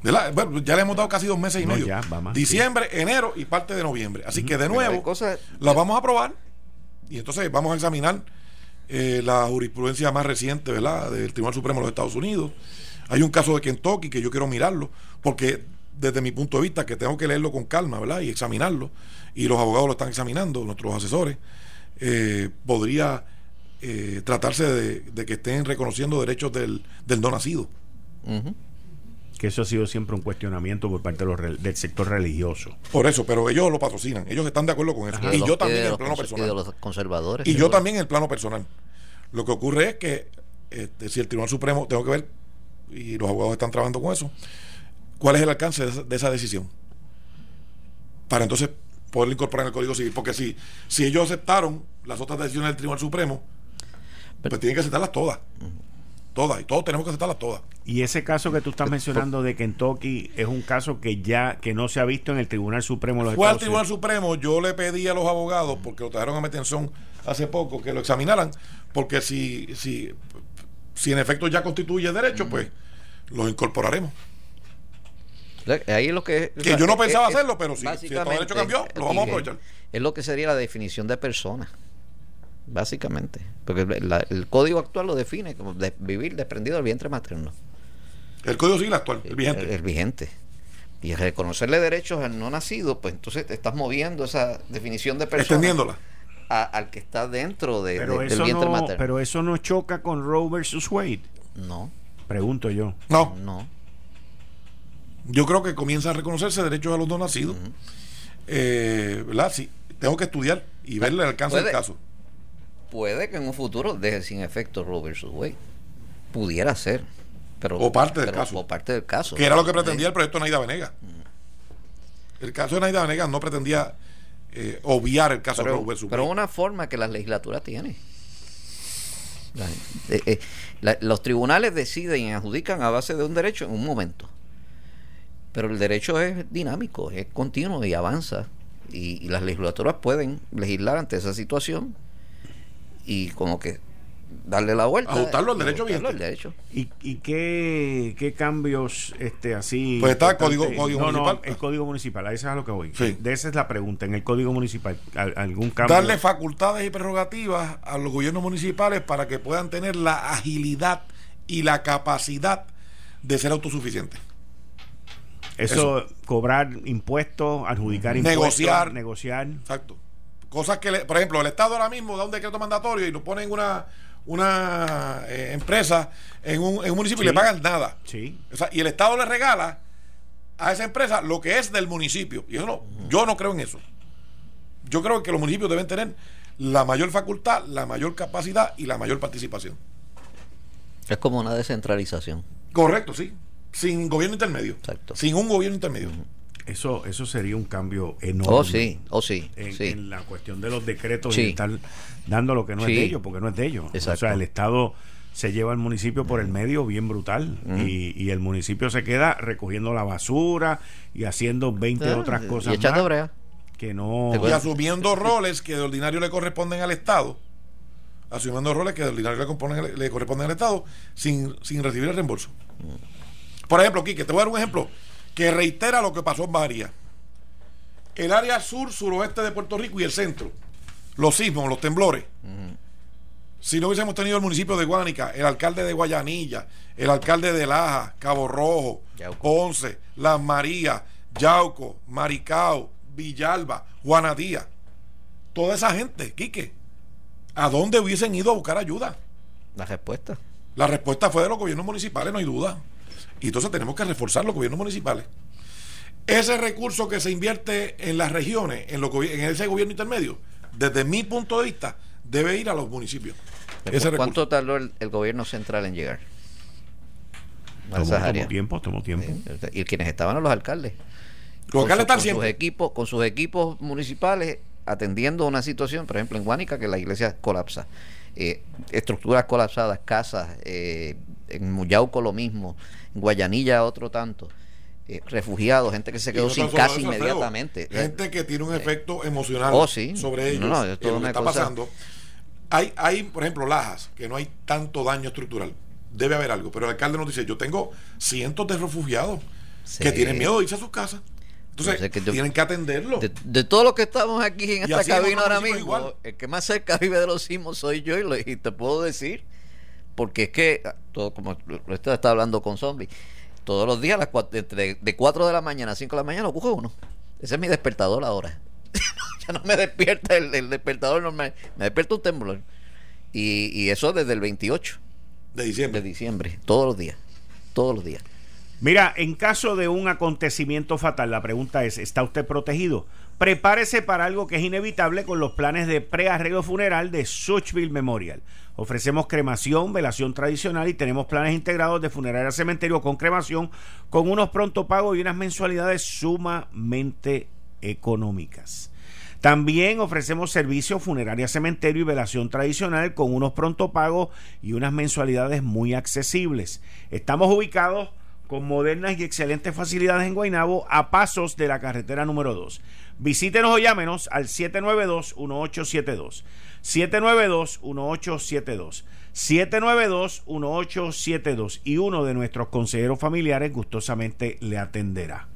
¿Verdad? Bueno, ya le hemos dado casi dos meses y No, medio. ya, va más, Diciembre, enero y parte de noviembre. Así que de nuevo, cosas- la vamos a aprobar y entonces vamos a examinar eh, la jurisprudencia más reciente, ¿verdad? Del Tribunal Supremo de los Estados Unidos. Hay un caso de Kentucky que yo quiero mirarlo, porque desde mi punto de vista, que tengo que leerlo con calma, ¿verdad? Y examinarlo, y los abogados lo están examinando, nuestros asesores, eh, podría eh, tratarse de, de que estén reconociendo derechos del, del no nacido. Que eso ha sido siempre un cuestionamiento por parte de los rel- del sector religioso. Por eso, pero ellos lo patrocinan, ellos están de acuerdo con eso. Y Y los- yo y también en el plano y personal. de los conservadores. Y yo también en el plano personal. Lo que ocurre es que este, si el Tribunal Supremo, tengo que ver, y los abogados están trabajando con eso, cuál es el alcance de esa, de esa decisión. Para entonces poderlo incorporar en el Código Civil. Porque si, si ellos aceptaron las otras decisiones del Tribunal Supremo, pues tienen que aceptarlas todas. Todas. Y todos tenemos que aceptarlas todas. Y ese caso que tú estás mencionando de Kentucky es un caso que ya que no se ha visto en el Tribunal Supremo de los Fue al Tribunal Unidos. Supremo, yo le pedí a los abogados, porque lo trajeron a mi atención hace poco, que lo examinaran, porque si, si, si en efecto ya constituye derecho, pues lo incorporaremos. Ahí es lo que. Que yo no pensaba es- hacerlo, pero si- si el Derecho cambió, lo vamos a aprovechar. Es lo que sería la definición de persona. Básicamente. Porque la- el código actual lo define como de vivir desprendido del vientre materno. El Código Civil actual, el vigente. El, el vigente. Y reconocerle derechos al no nacido, pues entonces te estás moviendo esa definición de persona extendiéndola. a- al que está dentro de, Pero de- del eso, vientre no, materno. pero eso no choca con Roe versus Wade. no, Pregunto yo. No, no. yo creo que comienza a reconocerse derechos a los no nacidos. Eh, ¿Verdad? Sí, tengo que estudiar y verle el alcance del caso. Puede que en un futuro deje sin efecto Roe versus Wade. Pudiera ser. Pero, O parte del pero- caso. O parte del caso. Que era lo que pretendía el proyecto de Naida Venegas. El caso de Naida Venegas no pretendía eh, obviar el caso de pero, Roe versus pero Wade. una forma que la legislatura tiene. La- eh, eh, la- los tribunales deciden y adjudican a base de un derecho en un momento. Pero el derecho es dinámico, es continuo y avanza. Y, y las legislaturas pueden legislar ante esa situación y como que darle la vuelta. Ajustarlo al derecho al derecho. ¿Y, y qué, qué cambios este así? Pues está el código- código no, municipal. No, el código municipal, a eso es a lo que voy. Sí. De esa es la pregunta, en el código municipal, ¿al- ¿algún cambio? Darle facultades y prerrogativas a los gobiernos municipales para que puedan tener la agilidad y la capacidad de ser autosuficientes. eso, cobrar impuestos, adjudicar impuestos, Negociar. negociar. Exacto. Cosas que, le- por ejemplo, el Estado ahora mismo da un decreto mandatorio y lo pone en una, una eh, empresa en un, en un municipio y le pagan nada. Sí. O sea, y el Estado le regala a esa empresa lo que es del municipio. Y eso no, yo no creo en eso. Yo creo que los municipios deben tener la mayor facultad, la mayor capacidad y la mayor participación. Es como una descentralización. Correcto, sí. Sin gobierno intermedio. Exacto. Sin un gobierno intermedio. Eso, eso sería un cambio enorme. Oh, sí, oh, sí, En, sí. en la cuestión de los decretos Sí. y estar dando lo que no Sí. es de ellos, porque no es de ellos. O sea, el Estado se lleva al municipio por el medio bien brutal y, y el municipio se queda recogiendo la basura y haciendo 20 Ah, otras y cosas echando más brea. que no... ¿Te Y asumiendo roles que de ordinario le corresponden al Estado. Asumiendo roles que de ordinario le, componen- le corresponden al Estado sin, sin recibir el reembolso. Por ejemplo, Quique, te voy a dar un ejemplo que reitera lo que pasó en María. El área sur, suroeste de Puerto Rico y el centro. Los sismos, los temblores. Si no hubiésemos tenido el municipio de Guánica, el alcalde de Guayanilla, el alcalde de Laja, Cabo Rojo, Yauco. Ponce, Las Marías, Yauco, Maricao, Villalba, Juanadía, toda esa gente, Quique, ¿a dónde hubiesen ido a buscar ayuda? La respuesta. La respuesta fue de los gobiernos municipales, no hay duda. Y entonces tenemos que reforzar los gobiernos municipales. Ese recurso que se invierte en las regiones, en, gobi- en ese gobierno intermedio, desde mi punto de vista, debe ir a los municipios. Ese recurso. ¿Cuánto tardó el, el gobierno central en llegar? A Tomó, esas tomó áreas. tiempo, tomó tiempo. Sí, Y quienes estaban eran los alcaldes. Los Con alcaldes están con siempre. sus equipos, con sus equipos municipales atendiendo una situación, por ejemplo en Guánica, que la iglesia colapsa. Eh, estructuras colapsadas, casas, eh, en Muyauco lo mismo, en Guayanilla otro tanto. Eh, refugiados, gente que se quedó no sin casa inmediatamente. Gente que tiene un efecto emocional Oh, sí. sobre ellos. No, no, es y toda lo que está cosa- pasando. Hay, hay, por ejemplo, Lajas, que no hay tanto daño estructural. Debe haber algo. Pero el alcalde nos dice, yo tengo cientos de refugiados Sí. que tienen miedo de irse a sus casas. Entonces, Entonces, que yo- tienen que atenderlo. De, de todos los que estamos aquí en Y esta cabina ahora mismo, igual. el que más cerca vive de los sismos soy yo y, lo- y te puedo decir, porque es que, todo como lo lo está está hablando con zombies, todos los días a las cuatro- entre- de 4 de la mañana a 5 de la mañana ocurre uno. Ese es mi despertador ahora. ya no me despierta el, el despertador normal, me despierta un temblor. Y, y eso desde el 28 de de diciembre. diciembre, todos los días, todos los días. Mira, en caso de un acontecimiento fatal, la pregunta es, ¿está usted protegido? Prepárese para algo que es inevitable con los planes de prearreglo funeral de Suchville Memorial. Ofrecemos cremación, velación tradicional y tenemos planes integrados de funeraria cementerio con cremación con unos pronto pagos y unas mensualidades sumamente económicas. También ofrecemos servicios funeraria cementerio y velación tradicional con unos pronto pagos y unas mensualidades muy accesibles. Estamos ubicados con modernas y excelentes facilidades en Guaynabo a pasos de la carretera número 2. Visítenos o llámenos al 792-1872. 792-1872. 792-1872 y uno de nuestros consejeros familiares gustosamente le atenderá.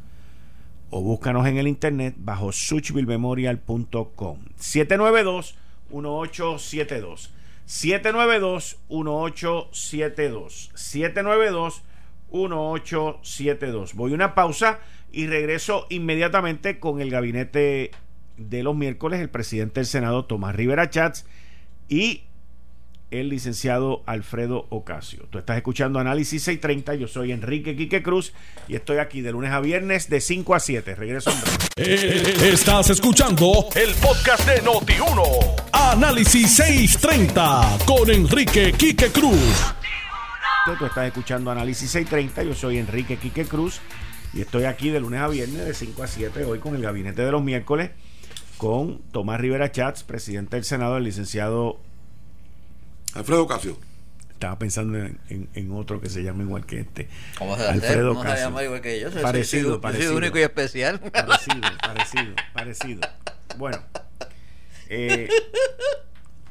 O búscanos en el internet bajo suchvillememorial.com 792-1872 792-1872 792-1872 Voy a una pausa y regreso inmediatamente con el gabinete de los miércoles, el presidente del Senado Tomás Rivera Chats y el licenciado Alfredo Ocasio. Tú estás escuchando Análisis 630, yo soy Enrique Quique Cruz y estoy aquí de lunes a viernes de 5 a 7. Regreso. Eh, Estás escuchando el podcast de Noti1. Análisis 630 con Enrique Quique Cruz. Tú estás escuchando Análisis 630, yo soy Enrique Quique Cruz y estoy aquí de lunes a viernes de 5 a 7 hoy con el gabinete de los miércoles con Tomás Rivera Chats, presidente del Senado, el licenciado Alfredo Casio. Estaba pensando en, en- en otro que se llama igual que este. ¿Cómo se Alfredo ¿Cómo se llama igual que yo? Soy- Parecido, soy- parecido. soy único y especial. Parecido, parecido, parecido. Bueno, eh,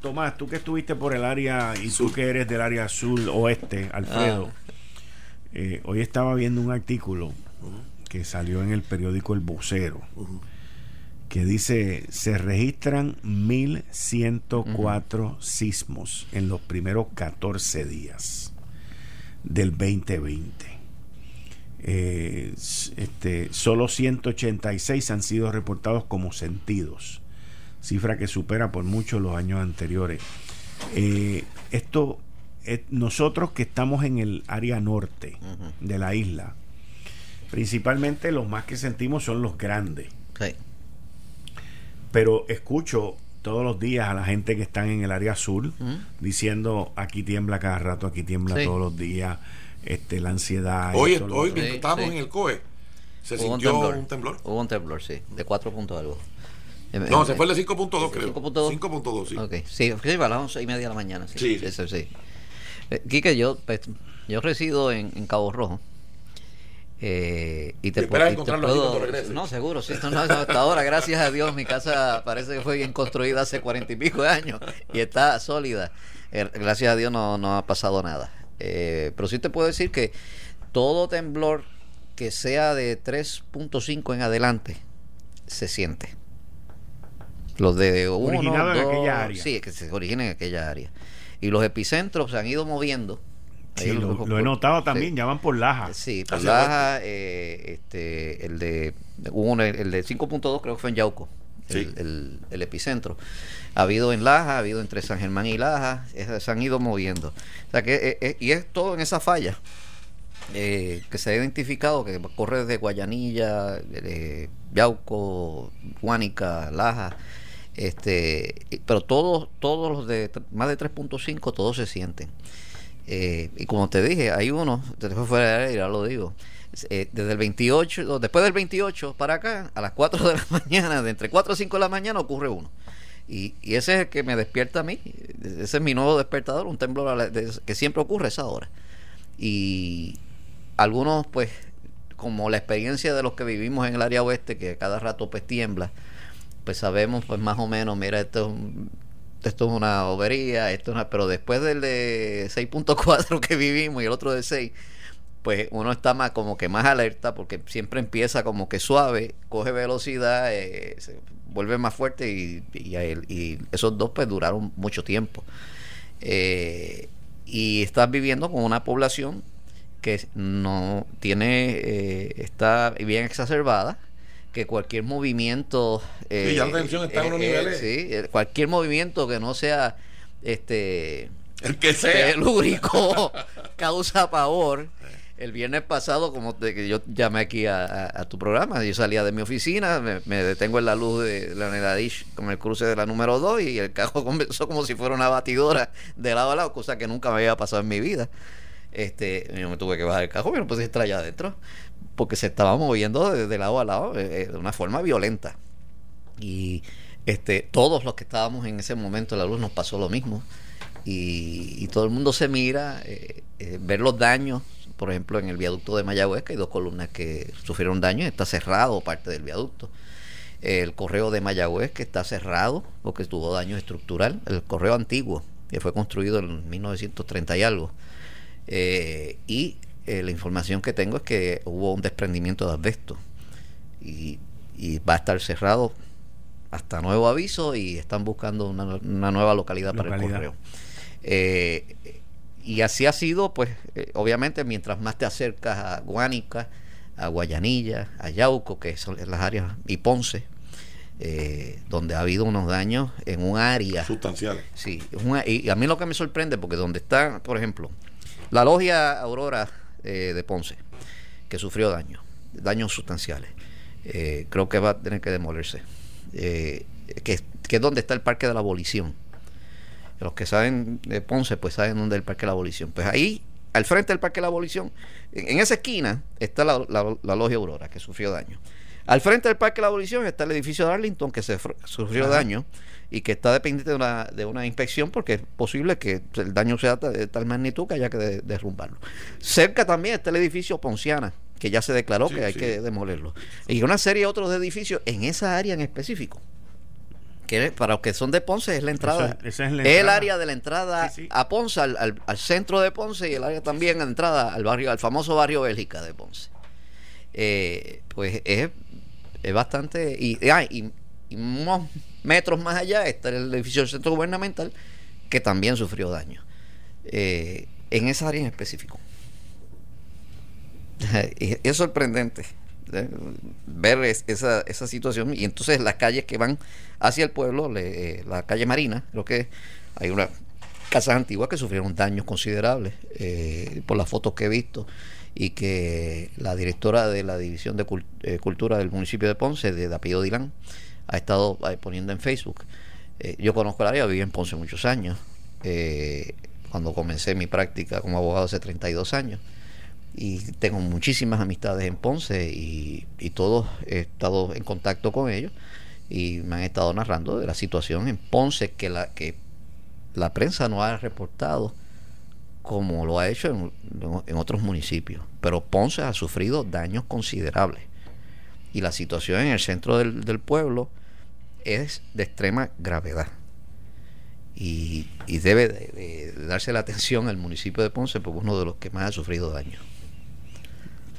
Tomás, tú que estuviste por el área y tú que eres del área sur oeste, Alfredo, Ah. eh, hoy estaba viendo un artículo que salió en el periódico El Vocero que dice se registran 1104 sismos en los primeros 14 días del 2020. Eh, este, solo 186 han sido reportados como sentidos, cifra que supera por mucho los años anteriores. Eh, esto, eh, nosotros que estamos en el área norte de la isla, principalmente los más que sentimos son los grandes Sí. Pero escucho todos los días a la gente que están en el área sur Ujú. diciendo aquí tiembla cada rato, aquí tiembla Sí. todos los días, este la ansiedad. Hoy, esto, hoy Sí, estábamos sí. en el COE, se Hubo sintió un temblor. Hubo un temblor, sí. De 4 puntos algo. No, em, se fue el de 5.2, creo. 5.2. 5.2, sí. Ok, sí, sí, a las 11 y media de la mañana. Sí, Sí, sí. sí. sí, sí. Eh, Quique, yo, pues, yo resido en, en Cabo Rojo. Eh, y te, Y esperas pu- y te puedo-. No, seguro, sí. No, no, hasta ahora, gracias a Dios, mi casa parece que fue bien construida hace cuarenta y pico de años y está sólida. Eh, gracias a Dios no, no ha pasado nada. Eh, pero sí te puedo decir que todo temblor que sea de 3.5 en adelante se siente. Los de uno, Originado en dos, aquella área. Sí, que se origina en aquella área. Y los epicentros se han ido moviendo. Sí, lo, he notado también, Sí. ya van por Laja. Sí, Hacia Laja, eh, este, el de uno, el de 5.2 creo que fue en Yauco, el, Sí. el- el epicentro. Ha habido en Laja, ha habido entre San Germán y Laja, es- se han ido moviendo. O sea que, eh, eh, y es todo en esa falla eh, que se ha identificado, que corre desde Guayanilla, eh, Yauco, Guánica, Laja, este, pero todos, todos los de más de 3.5, todos se sienten. Eh, y como te dije, hay uno, después fuera de ya lo digo, eh, desde el 28, después del 28 para acá, a las 4 de la mañana, de entre 4 y 5 de la mañana ocurre uno. Y, ese es el que me despierta a mí, ese es mi nuevo despertador, un temblor la- que siempre ocurre a esa hora. Y algunos, pues, como la experiencia de los que vivimos en el área oeste, que cada rato pues tiembla, pues sabemos pues más o menos, mira, esto es un- esto es una bobería, esto es una, pero después del de 6.4 que vivimos y el otro de 6, pues uno está más como que más alerta porque siempre empieza como que suave, coge velocidad, eh, se vuelve más fuerte y, esos dos pues duraron mucho tiempo. Eh, y estás viviendo con una población que no tiene, eh, está bien exacerbada, que cualquier movimiento... eh, Sí, ya la tensión está en unos niveles. sí, eh, cualquier movimiento que no sea este El que sea. telúrico causa pavor. El viernes pasado, como te- que yo llamé aquí a, a- a tu programa, yo salía de mi oficina, me, me detengo en la luz de la Nedadish con el cruce de la número 2 y el carro comenzó como si fuera una batidora de lado a lado, cosa que nunca me había pasado en mi vida. Este, yo me tuve que bajar el y me puse a estar allá adentro, porque se estaba moviendo de, lado a lado eh, eh, de una forma violenta. Y este, todos los que estábamos en ese momento en la luz nos pasó lo mismo. Y, todo el mundo se mira, eh, ver los daños, por ejemplo, en el viaducto de Mayagüez, que hay dos columnas que sufrieron daño, está cerrado parte del viaducto. El correo de Mayagüez, que está cerrado porque tuvo daño estructural. El correo antiguo, que fue construido en 1930 y algo. Y eh, la información que tengo es que hubo un desprendimiento de asbesto. Y, y va a estar cerrado hasta nuevo aviso y están buscando una, una nueva localidad, para el correo. Eh, y así ha sido, pues, eh, obviamente, mientras más te acercas a Guánica, a Guayanilla, a Yauco, que son las áreas, y Ponce, eh, donde ha habido unos daños en un área. Sustanciales. Sí, una- y a mí lo que me sorprende, porque donde está, por ejemplo, la logia Aurora eh, de Ponce, que sufrió daños, daños sustanciales, eh, creo que va a tener que demolerse. Eh, que, que es donde está el Parque de la Abolición. Los que saben de Ponce, pues saben dónde es el Parque de la Abolición. Pues ahí, al frente del Parque de la Abolición, en, en esa esquina está la, la- la logia Aurora, que sufrió daño. Al frente del Parque de la Abolición está el edificio de Arlington, que se fr- sufrió Ajá. daño y que está dependiente de una, de una inspección porque es posible que el daño sea de tal magnitud que haya que de- derrumbarlo. Cerca también está el edificio Ponciana, que ya se declaró Sí, que hay sí. que demolerlo. Y una serie de otros edificios en esa área en específico que para los que son de Ponce es la entrada. es, el área de la entrada a Ponce, al, centro de Ponce y el área también de entrada al barrio, al famoso barrio Bélgica de Ponce. Eh, pues es, bastante. Y, y, unos metros más allá está el edificio del centro gubernamental que también sufrió daño. Eh, en esa área en específico. es sorprendente ver esa, esa situación y entonces las calles que van hacia el pueblo, eh, la calle Marina, creo que hay unas casas antiguas que sufrieron daños considerables eh, por las fotos que he visto y que la directora de la División de eh, Cultura del municipio de Ponce, de Apellido Dilán, ha estado poniendo en Facebook. yo conozco el área, viví en Ponce muchos años, cuando comencé mi práctica como abogado hace 32 años. Y tengo muchísimas amistades en Ponce y, todos he estado en contacto con ellos y me han estado narrando de la situación en Ponce que la que la prensa no ha reportado como lo ha hecho en, en otros municipios. Pero Ponce ha sufrido daños considerables. Y la situación en el centro del, del pueblo es de extrema gravedad y, y debe de, darse la atención al municipio de Ponce porque es uno de los que más ha sufrido daños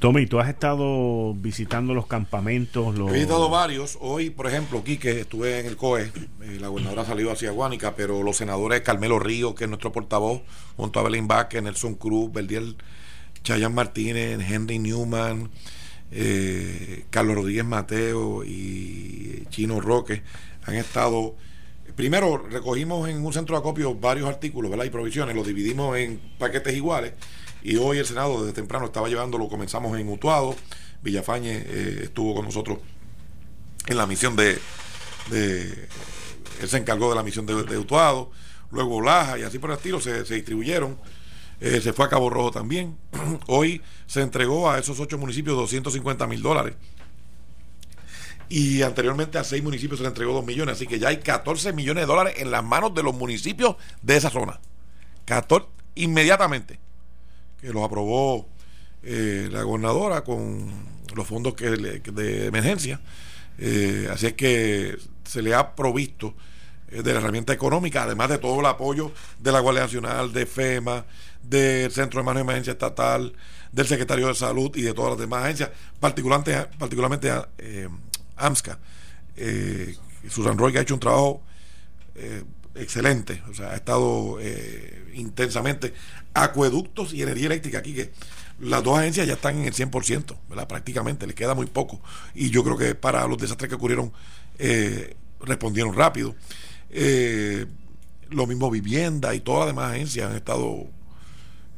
Tommy, tú has estado visitando los campamentos. Los... He visitado varios. Hoy, por ejemplo, aquí que estuve en el COE, eh, la gobernadora salió hacia Guánica, pero los senadores Carmelo Río, que es nuestro portavoz, junto a Belén Vázquez, Nelson Cruz, Verdiel Chayan Martínez, Henry Newman, eh, Carlos Rodríguez Mateo y Chino Roque, han estado. Primero, recogimos en un centro de acopio varios artículos ¿verdad? y provisiones, los dividimos en paquetes iguales y hoy el Senado desde temprano estaba llevándolo, comenzamos en Utuado, Villafañe eh, estuvo con nosotros en la misión de, él se encargó de la misión de, Utuado, luego Laja y así por el estilo se, distribuyeron. Eh, se fue a Cabo Rojo también. Hoy se entregó a esos ocho municipios 250 mil dólares. Y anteriormente a seis municipios se le entregó dos millones. Así que ya hay 14 millones de dólares en las manos de los municipios de esa zona. 14 inmediatamente que los aprobó eh, la gobernadora con los fondos que de emergencia. Eh, así es que se le ha provisto de la herramienta económica, además de todo el apoyo de la Guardia Nacional, de FEMA, del Centro de Manejo de Emergencia Estatal, del Secretario de Salud y de todas las demás agencias, particularmente, particularmente AMSCA. Susan Roy ha hecho un trabajo excelente, o sea, ha estado intensamente acueductos y energía eléctrica aquí, que las dos agencias ya están en el 100%, ¿verdad? prácticamente, les queda muy poco. Y yo creo que para los desastres que ocurrieron, eh, respondieron rápido. Eh, lo mismo vivienda y todas las demás agencias han estado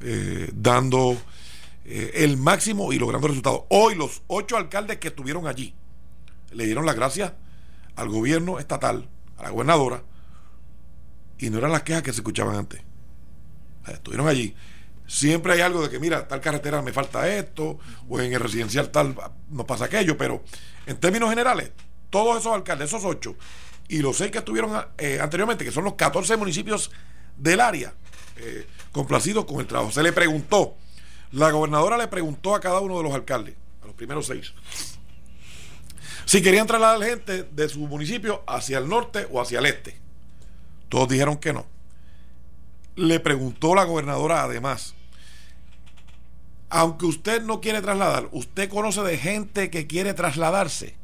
eh, dando el máximo y logrando resultados. Hoy los ocho alcaldes que estuvieron allí le dieron las gracias al gobierno estatal, a la gobernadora, y no eran las quejas que se escuchaban antes estuvieron allí. Siempre hay algo de que, mira, tal carretera me falta esto, o en el residencial tal no pasa aquello, pero en términos generales, todos esos alcaldes, esos ocho, y los seis que estuvieron eh, anteriormente, que son los 14 municipios del área, eh, complacidos con el trabajo. Se le preguntó, la gobernadora le preguntó a cada uno de los alcaldes, a los primeros seis, si querían trasladar gente de su municipio hacia el norte o hacia el este. Todos dijeron que no le preguntó la gobernadora además, aunque usted no quiere trasladar, usted conoce de gente que quiere trasladarse,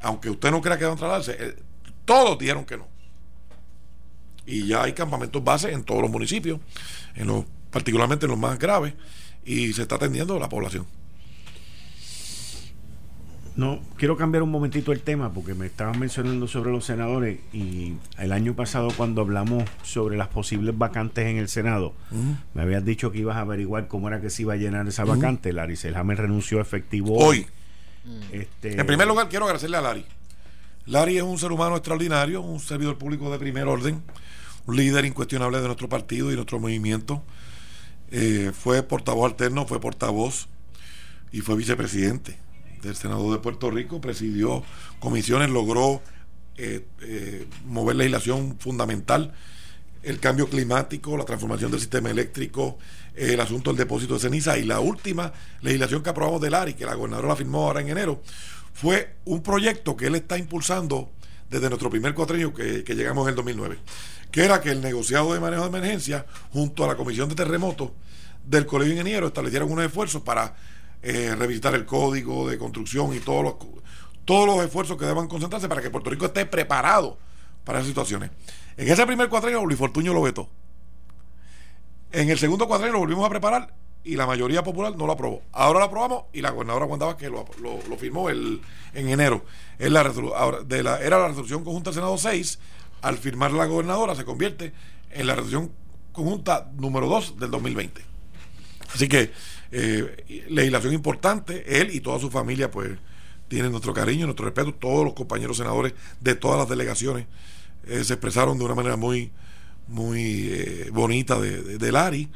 aunque usted no crea que van trasladarse, eh, todos dijeron que no. Y ya hay campamentos base en todos los municipios, en los, particularmente en los más graves, y se está atendiendo la población. No, quiero cambiar un momentito el tema porque me estaban mencionando sobre los senadores y el año pasado cuando hablamos sobre las posibles vacantes en el Senado, me habías dicho que ibas a averiguar cómo era que se iba a llenar esa vacante. Larry Selhammer renunció efectivo hoy. Este, en primer lugar, quiero agradecerle a Larry. Larry es un ser humano extraordinario, un servidor público de primer orden, un líder incuestionable de nuestro partido y nuestro movimiento. Eh, fue portavoz alterno, fue portavoz y fue vicepresidente del Senado de Puerto Rico, presidió comisiones, logró eh, eh, mover legislación fundamental, el cambio climático, la transformación del sistema eléctrico, el asunto del depósito de ceniza y la última legislación que aprobamos del ARI, que la gobernadora la firmó ahora en enero, fue un proyecto que él está impulsando desde nuestro primer cuatrenio que, que llegamos en el 2009, que era que el negociado de manejo de emergencia junto a la Comisión de Terremotos del Colegio de Ingenieros establecieron unos esfuerzos para eh, revisitar el código de construcción y todos los, todos los esfuerzos que deban concentrarse para que Puerto Rico esté preparado para esas situaciones. En ese primer cuatrenio Luis Fortuño lo vetó. En el segundo cuatrenio lo volvimos a preparar y la mayoría popular no lo aprobó. Ahora lo aprobamos y la gobernadora Wanda que lo, lo, firmó el, en enero. Es la, de la, era la resolución conjunta del Senado 6. Al firmar la gobernadora se convierte en la resolución conjunta número 2 del 2020. Así que eh, legislación importante. Él y toda su familia pues tienen nuestro cariño, nuestro respeto. Todos los compañeros senadores de todas las delegaciones eh, se expresaron de una manera muy, muy eh, bonita de, de, Lari.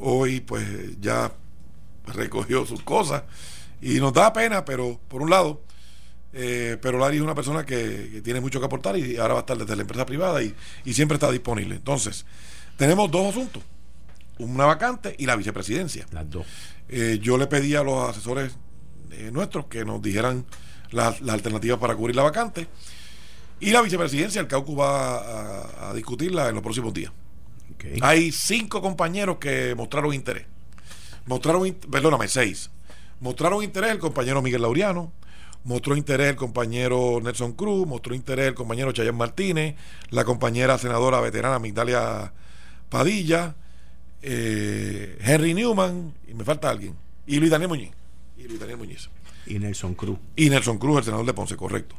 Hoy pues ya recogió sus cosas y nos da pena, pero por un lado, eh, pero Larry es una persona que, tiene mucho que aportar y ahora va a estar desde la empresa privada y, siempre está disponible. Entonces, tenemos dos asuntos, una vacante y la vicepresidencia. Las dos. Eh, yo le pedí a los asesores eh, nuestros que nos dijeran las, alternativas para cubrir la vacante y la vicepresidencia, el Caucus va a discutirla en los próximos días. Hay cinco compañeros que mostraron interés. Mostraron, perdóname, seis. Mostraron interés el compañero Miguel Laureano, mostró interés el compañero Nelson Cruz, mostró interés el compañero Chayan Martínez, la compañera senadora veterana Migdalia Padilla, eh, Henry Newman, y me falta alguien, y Luis Daniel Muñiz. Y Luis Daniel Muñiz. Y Nelson Cruz. Y Nelson Cruz, el senador de Ponce, correcto.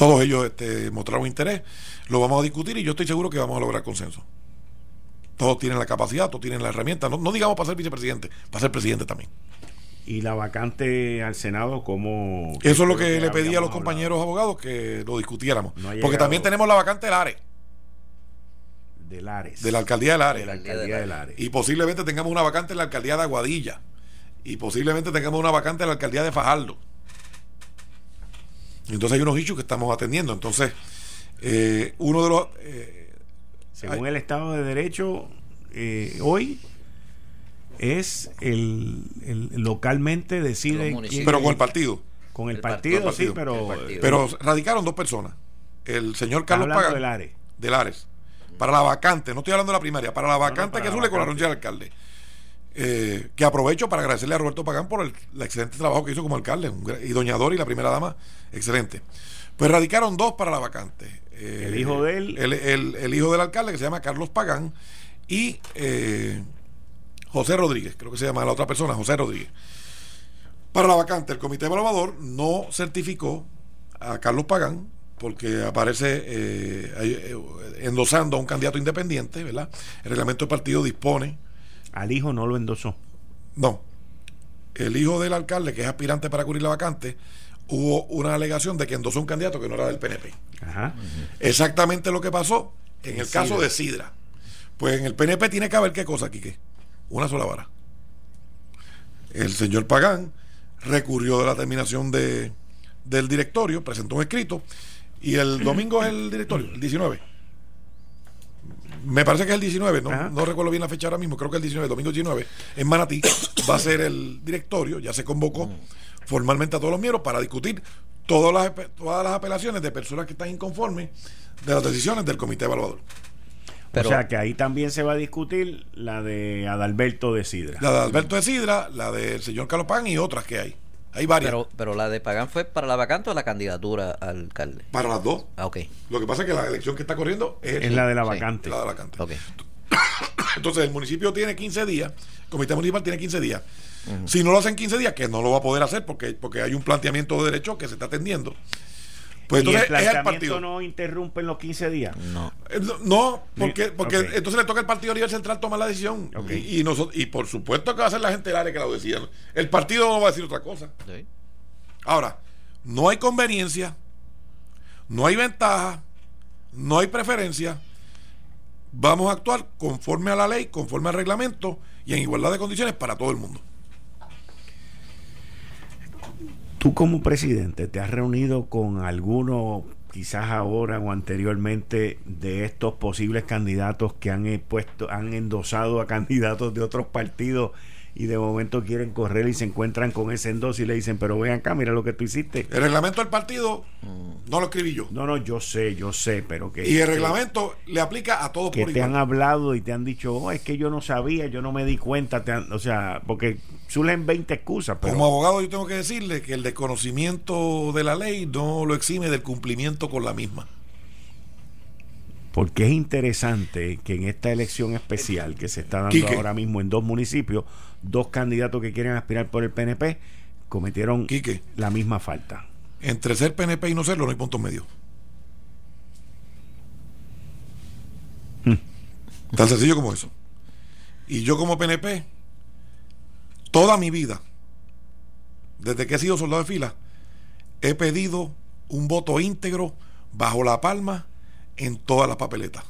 Todos ellos este, mostraron interés, lo vamos a discutir y yo estoy seguro que vamos a lograr consenso. Todos tienen la capacidad, todos tienen la herramienta, no, digamos para ser vicepresidente, para ser presidente también. ¿Y la vacante al Senado cómo...? Eso es lo que, le pedí a los compañeros abogados que lo discutiéramos. porque también tenemos la vacante del ARE. De Lares. De la alcaldía de Lares. De la alcaldía de Lares. Y posiblemente tengamos una vacante en la alcaldía de Aguadilla. Y posiblemente tengamos una vacante en la alcaldía de Fajardo. Entonces hay unos issues que estamos atendiendo. Entonces, eh, uno de los... Eh, Según el Estado de Derecho, eh, hoy es el, localmente decide... pero con el partido. Con el, partido, sí, pero... Pero radicaron dos personas. El señor Carlos Pagan. Del Ares. Del Ares. Para la vacante, no estoy hablando de la primaria, para la vacante que azule con la renuncia del alcalde. Eh, que aprovecho para agradecerle a Roberto Pagán por el, excelente trabajo que hizo como alcalde, y Doña Dori, la primera dama, excelente. Pues radicaron dos para la vacante. Eh, el hijo de él. El, hijo del alcalde, que se llama Carlos Pagán, y eh, José Rodríguez, creo que se llama la otra persona, José Rodríguez. Para la vacante, el comité evaluador no certificó a Carlos Pagán porque aparece endosando a un candidato independiente, ¿verdad? El reglamento del partido dispone al hijo no lo endosó. No. El hijo del alcalde, que es aspirante para cubrir la vacante, hubo una alegación de que endosó un candidato que no era del PNP. Ajá. Exactamente lo que pasó en el caso de Sidra. Pues en el PNP tiene que haber qué cosa, Quique. Una sola vara. El señor Pagán recurrió de la terminación de, del directorio, presentó un escrito y el domingo es el directorio, el 19 me parece que es el 19, no, recuerdo bien la fecha ahora mismo, creo que el 19, domingo 19, en Manatí, va a ser el directorio, ya se convocó formalmente a todos los miembros para discutir todas las, todas las apelaciones de personas que están inconformes de las decisiones del comité evaluador. o sea que ahí también se va a discutir la de Adalberto de Sidra. La de Adalberto de Sidra, la del señor Carlos Pan y otras que hay. Hay varias. Pero, pero la de Pagán fue para la vacante o la candidatura al alcalde. Para las dos. Ah, ok. Lo que pasa es que la elección que está corriendo es, la de la vacante. La de la vacante. Entonces el municipio tiene 15 días, el comité municipal tiene 15 días. Si no lo hacen 15 días, que no lo va a poder hacer porque, porque hay un planteamiento de derecho que se está atendiendo. Pues entonces ¿Y el partido. no interrumpe en los 15 días? No. No, porque, porque entonces le toca al partido nivel central tomar la decisión. Y, nosotros, y por supuesto que va a ser la gente del área que lo decida. El partido no va a decir otra cosa. Ahora, no hay conveniencia, no hay ventaja, no hay preferencia. Vamos a actuar conforme a la ley, conforme al reglamento y en igualdad de condiciones para todo el mundo. Tú como presidente te has reunido con alguno, quizás ahora o anteriormente, de estos posibles candidatos que han puesto, han endosado a candidatos de otros partidos y de momento quieren correr y se encuentran con ese en dos y le dicen, pero ven acá, mira lo que tú hiciste. El reglamento del partido no lo escribí yo. No, no, yo sé, yo sé, pero que... Y el que- reglamento le aplica a todos que por te han hablado y te han dicho, oh, es que yo no sabía, yo no me di cuenta, te han- o sea, porque surgen 20 excusas, pero Como abogado yo tengo que decirle que el desconocimiento de la ley no lo exime del cumplimiento con la misma. porque es interesante que en esta elección especial que se está dando Quique. ahora mismo en dos municipios, dos candidatos que quieren aspirar por el PNP cometieron Quique. la misma falta. Entre ser PNP y no serlo no hay puntos medios. Tan sencillo como eso. Y yo como PNP, toda mi vida, desde que he sido soldado de fila, he pedido un voto íntegro bajo la palma en todas las papeletas.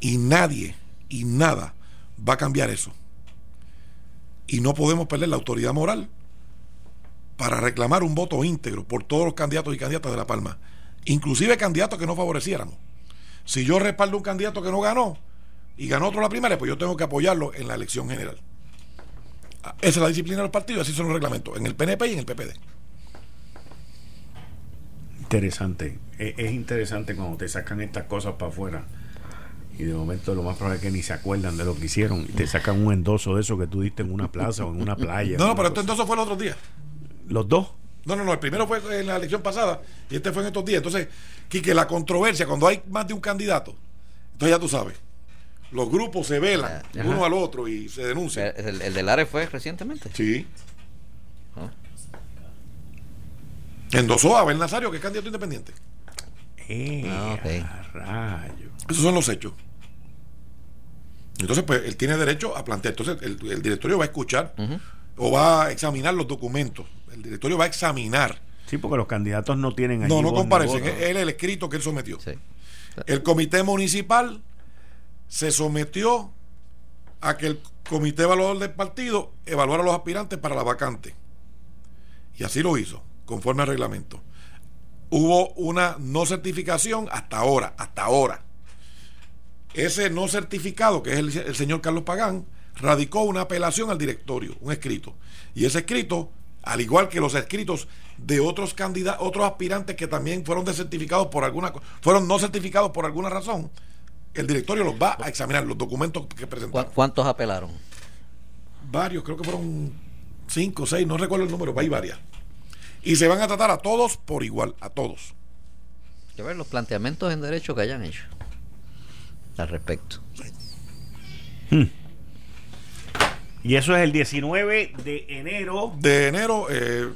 Y nadie y nada va a cambiar eso. Y no podemos perder la autoridad moral para reclamar un voto íntegro por todos los candidatos y candidatas de La Palma, inclusive candidatos que no favoreciéramos. Si yo respaldo un candidato que no ganó y ganó otro la primaria, pues yo tengo que apoyarlo en la elección general. Ah, Esa es la disciplina de los partidos, así son los reglamentos, en el PNP y en el PPD. Interesante. Es, es interesante cuando te sacan estas cosas para afuera. Y de momento lo más probable es que ni se acuerdan de lo que hicieron. Y te sacan un endoso de eso que tú diste en una plaza o en una playa. No, no, pero esto entonces fue los otros días. Los dos. No, no, no, el primero fue en la elección pasada y este fue en estos días. Entonces, Quique, la controversia, cuando hay más de un candidato, entonces ya tú sabes, los grupos se velan Ya, uno ajá. al otro y se denuncian. El, el de Lares fue recientemente. Sí. Ah. Endosó a Abel Nazario, que es candidato independiente. Eh, Ah, ok. a rayo. Esos son los hechos. Entonces, pues él tiene derecho a plantear. Entonces, el, el directorio va a escuchar o va a examinar los documentos. El directorio va a examinar. Sí, porque los candidatos no tienen allí No, no comparecen. Es es el escrito que él sometió. Sí. El comité municipal se sometió a que el comité evaluador del partido evaluara a los aspirantes para la vacante. Y así lo hizo, conforme al reglamento. Hubo una no certificación hasta ahora, hasta ahora. Ese no certificado, que es el, el señor Carlos Pagán, radicó una apelación al directorio, un escrito. Y ese escrito, al igual que los escritos de otros candidatos, otros aspirantes que también fueron desertificados por alguna fueron no certificados por alguna razón, el directorio los va a examinar, los documentos que ¿Cu- presentaron. ¿Cuántos apelaron? Varios, creo que fueron cinco, seis, no recuerdo el número, hay varias. Y se van a tratar a todos por igual, a todos. Que ver los planteamientos en derecho que hayan hecho al respecto. Y eso es el 19 de enero. De enero, eh,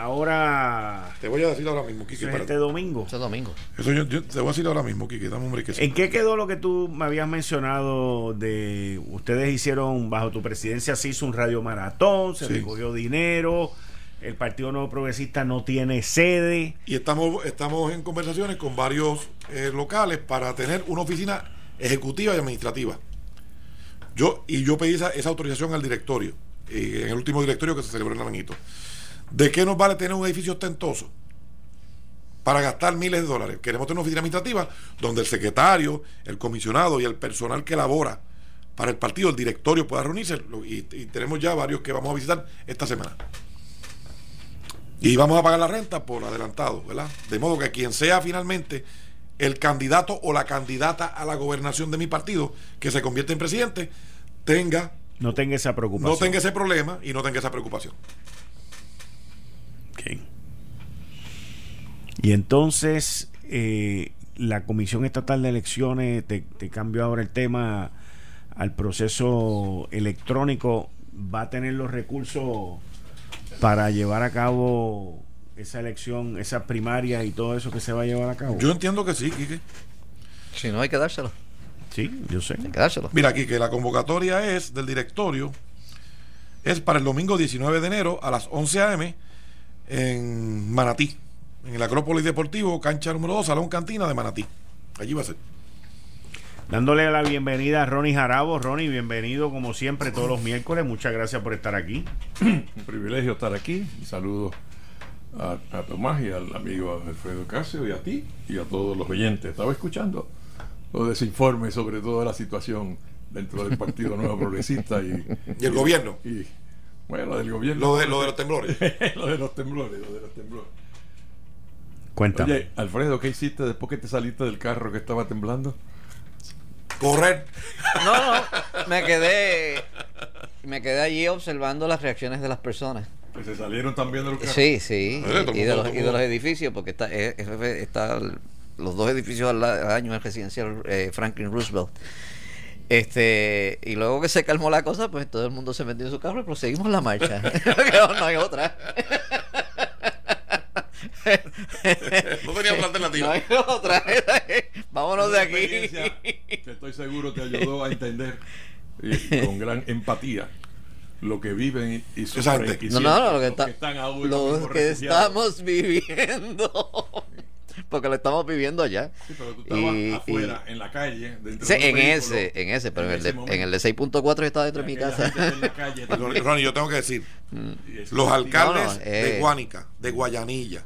Ahora, te voy a decir ahora mismo, Kiki. es este domingo. Ese domingo. Eso yo, yo te voy a decir ahora mismo, Kiki, dame un brequecito. ¿En qué quedó lo que tú me habías mencionado de ustedes hicieron bajo tu presidencia se hizo un radio maratón, se Sí. recogió dinero, el Partido Nuevo Progresista no tiene sede. Y estamos, estamos en conversaciones con varios eh, locales para tener una oficina ejecutiva y administrativa. Yo, y yo pedí esa, esa autorización al directorio, en el último directorio que se celebró en Naranjito. ¿De qué nos vale tener un edificio ostentoso? Para gastar miles de dólares. Queremos tener una oficina administrativa donde el secretario, el comisionado y el personal que labora para el partido, el directorio pueda reunirse. Y tenemos ya varios que vamos a visitar esta semana. Y vamos a pagar la renta por adelantado, ¿verdad? De modo que quien sea finalmente el candidato o la candidata a la gobernación de mi partido, que se convierte en presidente, tenga, No tenga esa preocupación. no tenga ese problema y no tenga esa preocupación. Ok. Y entonces, eh, la Comisión Estatal de Elecciones, te, te cambio ahora el tema al proceso electrónico, va a tener los recursos para llevar a cabo esa elección, esas primarias y todo eso que se va a llevar a cabo. Yo entiendo que sí, Quique. Si no, hay que dárselo. sí, yo sé. Hay que dárselo. Mira, Quique, la convocatoria es del directorio, es para el domingo 19 de enero a las 11 a.m. en Manatí, en el Acrópolis Deportivo, cancha número 2, Salón Cantina de Manatí. Allí va a ser. Dándole la bienvenida a Ronnie Jarabo. Ronnie, bienvenido como siempre todos los miércoles. Muchas gracias por estar aquí. Un privilegio estar aquí. Un saludo a, a Tomás y al amigo Alfredo Casio y a ti y a todos los oyentes. Estaba escuchando los desinformes sobre toda la situación dentro del Partido Nuevo Progresista y, ¿Y el gobierno? y, bueno, del gobierno. Lo de, lo de los temblores. lo de los temblores, lo de los temblores. Cuéntame. Oye, Alfredo, ¿qué hiciste después que te saliste del carro que estaba temblando? Correr. No, no, me quedé, me quedé allí observando las reacciones de las personas. Que se salieron también de los carros. Sí, sí, Eh, y, y de los, y de los edificios, porque está, eh, eh, está los dos edificios al año en el residencial eh, Franklin Roosevelt. Este, y luego que se calmó la cosa, pues todo el mundo se metió en su carro y proseguimos la marcha. no, no hay otra. No tenía otra alternativa. No hay otra. Vámonos de aquí. que estoy seguro te ayudó a entender y con gran empatía lo que viven y, y sufren No, no, no, lo que, está, los están ahora lo que estamos viviendo. Porque lo estamos viviendo allá. Sí, pero tú estabas Y- afuera, en la calle, dentro Sí, de en vehículo, ese, en ese, pero en, el, de, en el de 6.4 yo estaba dentro de mi casa. Ronnie, yo tengo que decir, ese los alcaldes No, no, eh. de Guánica, de Guayanilla,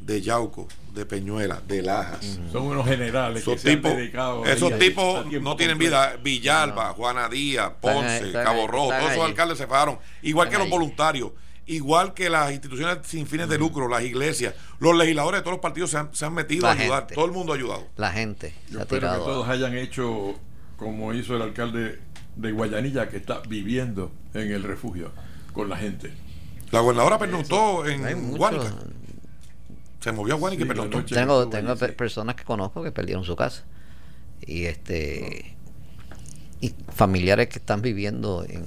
de Yauco, de Peñuela, de Lajas. son unos generales Esos que se han tipos, dedicado esos tipos no tienen vida. Villalba, Juana Díaz, Están ahí, Ponce, están Cabo Rojo, todos esos alcaldes se fueron. Igual Están que los voluntarios, igual que las instituciones sin fines de lucro, las iglesias, los legisladores de todos los partidos se han, se han metido La a ayudar. gente. Todo el mundo ha ayudado. La gente se Yo ha espero que tirado. todos hayan hecho como hizo el alcalde de Guayanilla que está viviendo en el refugio con la gente. La gobernadora pernoctó en Guánica. Se movió a y Sí, pernoctó. noche Tengo, tengo pe- sí. personas que conozco que perdieron su casa. Y este y familiares que están viviendo en,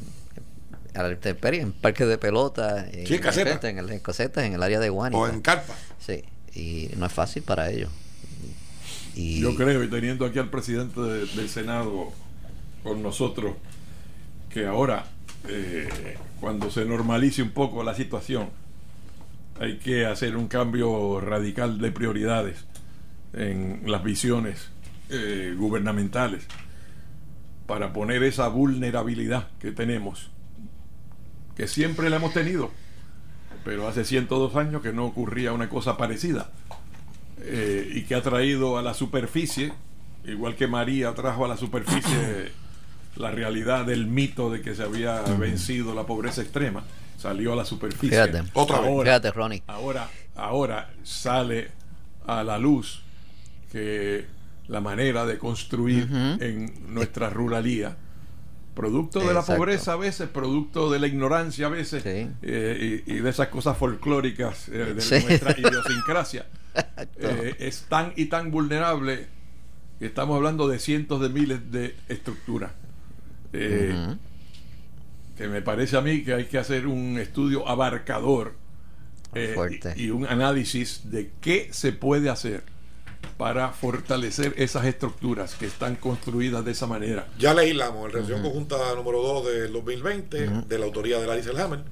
a la intemperie, en parques de pelota, en, Sí, en caseta. en, el- en casetas, en el área de Guanica. O en carpa. Sí, y no es fácil para ellos. Y Yo creo, y teniendo aquí al presidente de- del Senado con nosotros, que ahora, eh, cuando se normalice un poco la situación, hay que hacer un cambio radical de prioridades en las visiones eh, gubernamentales. Para poner esa vulnerabilidad que tenemos, que siempre la hemos tenido, pero hace 102 años que no ocurría una cosa parecida eh, y que ha traído a la superficie, igual que María trajo a la superficie la realidad del mito de que se había vencido la pobreza extrema, salió a la superficie. Fíjate. Otra vez. ahora, fíjate, Ronnie. ahora, ahora sale a la luz que la manera de construir en nuestra ruralía, producto de la pobreza a veces, producto de la ignorancia a veces, Sí. eh, y, y de esas cosas folclóricas eh, de Sí. nuestra idiosincrasia, eh, es tan y tan vulnerable que estamos hablando de cientos de miles de estructuras. Eh. Que me parece a mí que hay que hacer un estudio abarcador eh, Fuerte. y, y un análisis de qué se puede hacer para fortalecer esas estructuras que están construidas de esa manera. Ya legislamos, en Resolución Conjunta número 2 del 2020, de la autoría de Larry Selhammer,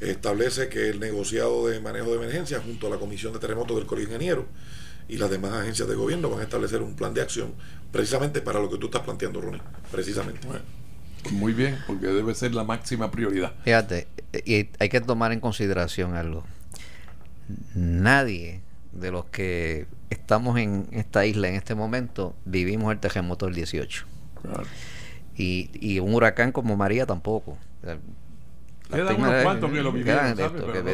establece que el negociado de manejo de emergencia junto a la Comisión de Terremotos del Colegio de Ingenieros y las demás agencias de gobierno van a establecer un plan de acción precisamente para lo que tú estás planteando, Ronnie. Precisamente. Bueno, muy bien, porque debe ser la máxima prioridad. Fíjate, y hay que tomar en consideración algo. Nadie de los que estamos en esta isla en este momento vivimos el terremoto del 18. Claro. Y, y un huracán como María tampoco. Quedan unos cuantos que lo vivieron, quedan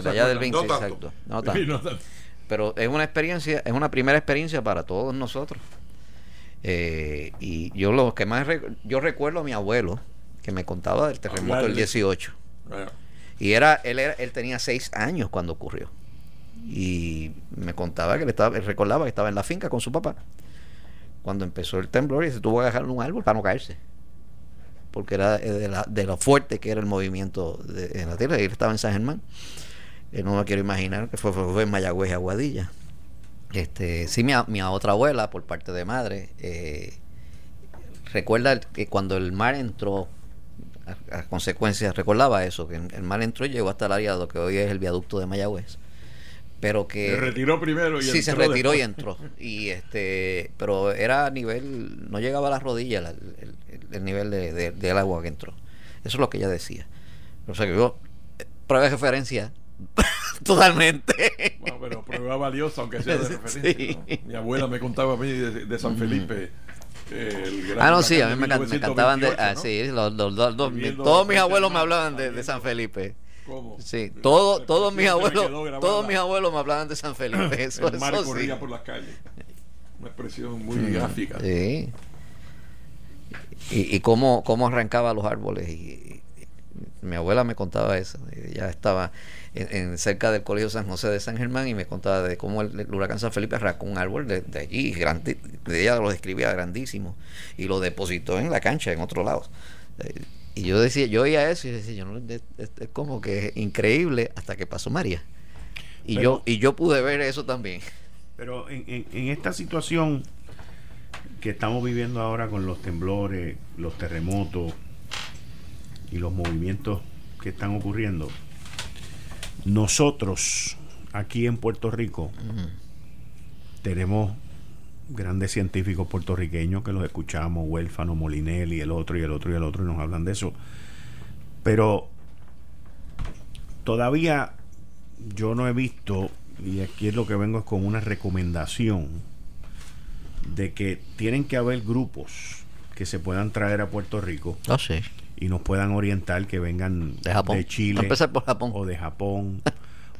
de allá del acuerdan. 20, No tanto. exacto. No Sí, tanto. no tanto. Pero es una experiencia, es una primera experiencia para todos nosotros. Eh, y yo lo que más rec- yo recuerdo a mi abuelo que me contaba del terremoto del Hablarle. 18. Bueno, Y era él, era, él tenía seis años cuando ocurrió. Y me contaba que él, estaba, él recordaba que estaba en la finca con su papá. Cuando empezó el temblor y se tuvo que agarrar un árbol para no caerse. Porque era de, la- de lo fuerte que era el movimiento de, la tierra. Y él estaba en San Germán. Eh, no me quiero imaginar que fue, fue, fue en Mayagüez y Aguadilla. Este, sí, mi, mi otra abuela, por parte de madre, eh, recuerda que cuando el mar entró a, a consecuencias, recordaba eso, que el mar entró y llegó hasta el área de lo que hoy es el viaducto de Mayagüez. Pero que... se retiró primero y sí, se entró retiró y entró. Y este, pero era a nivel, no llegaba a las rodillas la- el, el- el nivel de, de- del agua que entró. Eso es lo que ella decía. O sea que yo, prueba de referencia totalmente. Bueno, pero prueba valiosa, aunque sea de Sí. referencia. ¿no? Mi abuela me contaba a mí de, de San Felipe el gran Ah, no, sí, a mí me, me cantaban de. 1928, Ah, ¿no? sí, los- los- los- todos mis abuelos me hablaban de, de San Felipe. ¿Cómo? Sí, todo, todos mis abuelos, todos mis abuelos me hablaban de San Felipe. Eso, el mar eso sí. corría por las calles. Una expresión muy gráfica. Sí. Y, y cómo, cómo arrancaba los árboles. Y, y- mi abuela me contaba eso. Ella estaba en, en cerca del Colegio San José de San Germán y me contaba de cómo el, el huracán San Felipe arrancó un árbol de, de allí. Grande, ella lo describía grandísimo. Y lo depositó en la cancha, en otro lado. Eh, Y yo decía, yo oía eso y decía, yo no, es, es- es como que es increíble hasta que pasó María. Y Pero- yo, y yo pude ver eso también. Pero en, en- en esta situación que estamos viviendo ahora con los temblores, los terremotos y los movimientos que están ocurriendo, nosotros aquí en Puerto Rico tenemos grandes científicos puertorriqueños que los escuchamos, Huérfano, Molinelli, el otro y el otro y el otro, y nos hablan de eso. Pero todavía yo no he visto, y aquí es lo que vengo es con una recomendación, de que tienen que haber grupos que se puedan traer a Puerto Rico No sé. Y nos puedan orientar que vengan De Japón. Chile Vamos a empezar por Japón. o de Japón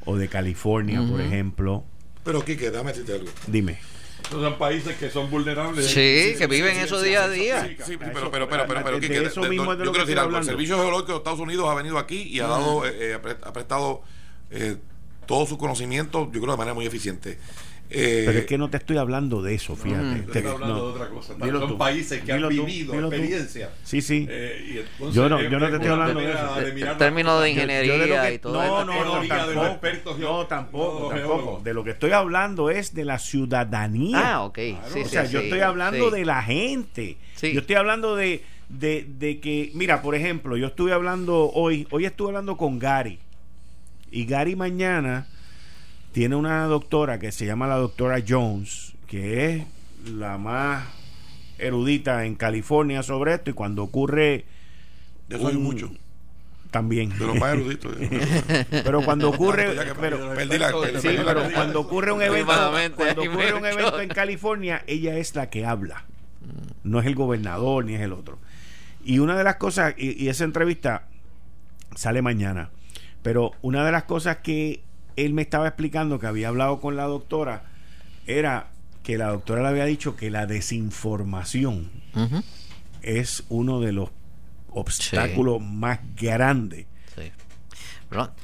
o de California, por ejemplo. Pero Quique, déjame decirte algo. Dime. Estos son países que son vulnerables. Sí, que viven eso día a día. Sí, pero, eso- pero, pero, pero, pero, de Quique, eso de- de- mismo de yo lo que quiero decir algo. El. Servicio Geológico de Estados Unidos ha venido aquí y ha dado, eh, eh, ha prestado eh, todo su conocimiento, yo creo, de manera muy eficiente. Eh, Pero es que no te estoy hablando de eso, fíjate. Yo Te- estoy hablando no. de otra cosa. Dilo son tú. países que Dilo han vivido dilo tú. experiencia. Sí, sí. Eh, y entonces Yo no- yo no te es estoy hablando de eso. de En términos de de ingeniería que- y todo no, eso. no, no, de tampoco. No, tampoco, tampoco. De lo que estoy hablando es de la ciudadanía. Ah, ok. Sí, o sí, sea, yo sí, estoy hablando sí. de la gente. Sí. Yo estoy hablando de, de, de que, mira, por ejemplo, yo estuve hablando hoy, hoy estuve hablando con Gary. Y Gary mañana tiene una doctora que se llama la doctora Jones, que es la más erudita en California sobre esto. Y cuando ocurre Yo soy un- mucho, también. de los más eruditos. Pero cuando ocurre, Ya que pero, perdí la- perdí Sí, la- pero cuando ocurre un evento, cuando ocurre un evento en California, ella es la que habla. No es el gobernador ni es el otro. Y una de las cosas, y, y esa entrevista sale mañana, pero una de las cosas que él me estaba explicando que había hablado con la doctora era que la doctora le había dicho que la desinformación es uno de los obstáculos más grandes sí.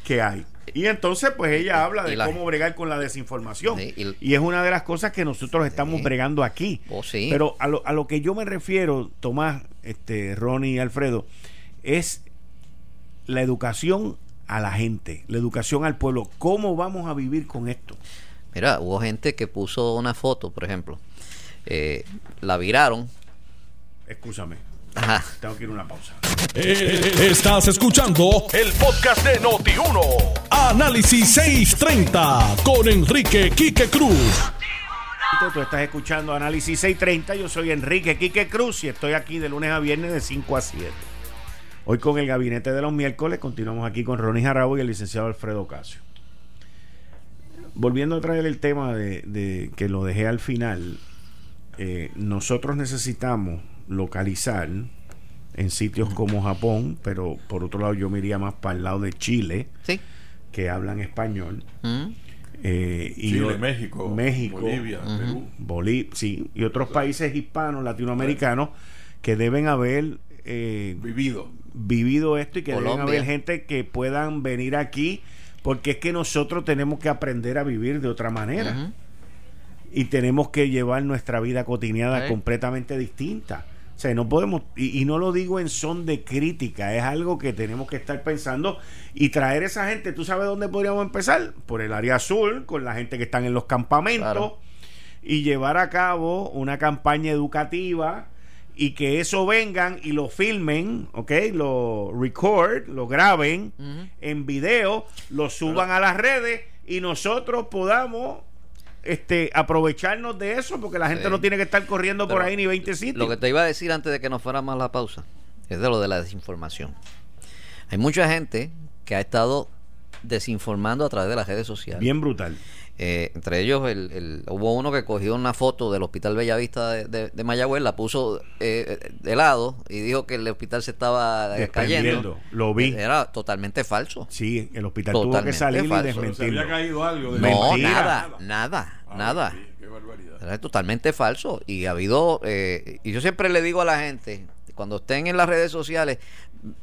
Que hay. Y entonces, pues ella habla de la- cómo bregar con la desinformación. Sí, y- y, es una de las cosas que nosotros estamos bregando aquí. Oh. Pero a lo, a lo que yo me refiero, Tomás, este, Ronnie y Alfredo, es la educación a la gente, la educación al pueblo. ¿Cómo vamos a vivir con esto? Mira, hubo gente que puso una foto, por ejemplo. eh, la viraron. Escúchame, Ajá. tengo que ir a una pausa. Eh, Estás escuchando el podcast de Noti1. Análisis 630 con Enrique Quique Cruz. Tú estás escuchando Análisis 630. Yo soy Enrique Quique Cruz y estoy aquí de lunes a viernes de 5 a 7. Hoy con el gabinete de los miércoles continuamos aquí con Ronnie Jarabo y el licenciado Alfredo Casio. Volviendo a traer el tema de, de que lo dejé al final, eh, nosotros necesitamos localizar en sitios como Japón, pero por otro lado yo me iría más para el lado de Chile, Sí. que hablan español. Mm. eh, y Chile, yo- México, México, Bolivia, Perú. Bolí- sí, y otros países hispanos, latinoamericanos, que deben haber eh, Vivido. Vivido esto y que deben haber gente que puedan venir aquí, porque es que nosotros tenemos que aprender a vivir de otra manera y tenemos que llevar nuestra vida cotidiana completamente distinta. O sea, no podemos, y, y no lo digo en son de crítica, es algo que tenemos que estar pensando y traer esa gente. ¿Tú sabes dónde podríamos empezar? Por el área azul, con la gente que están en los campamentos Claro. y llevar a cabo una campaña educativa y que eso vengan y lo filmen, ¿ok? Lo record, lo graben en video, lo suban a las redes y nosotros podamos este aprovecharnos de eso porque la gente Sí. no tiene que estar corriendo por ahí ni 20 sitios. Lo que te iba a decir antes de que nos fuéramos a la pausa es de lo de la desinformación. Hay mucha gente que ha estado desinformando a través de las redes sociales. Bien brutal. Eh, entre ellos, el, el- hubo uno que cogió una foto del Hospital Bellavista de, de, de Mayagüez, la puso eh, de lado y dijo que el hospital se estaba eh, cayendo. Lo vi. Era totalmente falso. Sí, el hospital tuvo que Totalmente salir y se desmentirlo. había caído algo de No, Mentira. nada, nada, Ah, nada. qué barbaridad. Era totalmente falso. Y ha habido, eh, y yo siempre le digo a la gente, cuando estén en las redes sociales,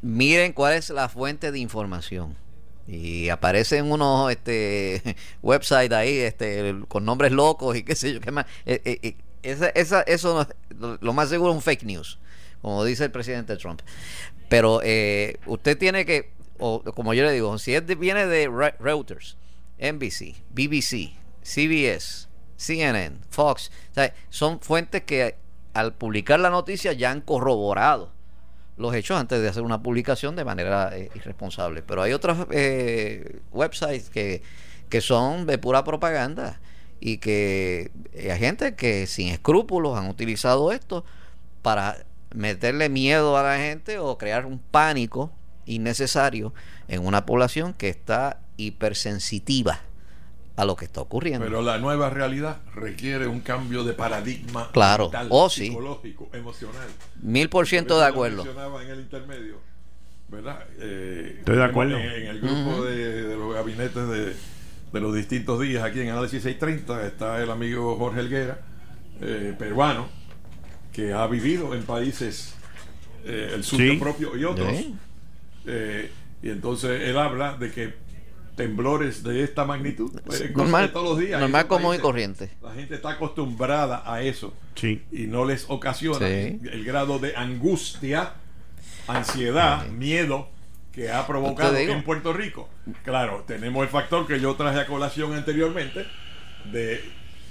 miren cuál es la fuente de información. Y aparecen unos este, websites ahí este, con nombres locos y qué sé yo, qué más. Eh, eh, eh, esa, esa- eso no lo, más seguro es un fake news, como dice el presidente Trump. Pero eh, usted tiene que, o como yo le digo, si es de- viene de Re- Reuters, NBC, BBC, CBS, CNN, Fox, son fuentes que al publicar la noticia ya han corroborado los hechos antes de hacer una publicación de manera eh, irresponsable. Pero hay otros eh, websites que, que son de pura propaganda y que eh, hay gente que sin escrúpulos han utilizado esto para meterle miedo a la gente o crear un pánico innecesario en una población que está hipersensitiva a lo que está ocurriendo. Pero la nueva realidad requiere un cambio de paradigma Claro. mental, Oh, sí. psicológico, emocional. Mil por ciento de lo acuerdo. en el intermedio, ¿verdad? Eh, Estoy de acuerdo. En, en el grupo de, de los gabinetes de, de los distintos días aquí en Análisis 630 está el amigo Jorge Helguera, eh, peruano, que ha vivido en países, eh, el suyo Sí. propio y otros. Sí. Eh, y entonces él habla de que temblores de esta magnitud, Normal, todos los días. normal común y corriente. La gente está acostumbrada a eso Sí. y no les ocasiona Sí. el grado de angustia, ansiedad, miedo que ha provocado en Puerto Rico. Claro, tenemos el factor que yo traje a colación anteriormente de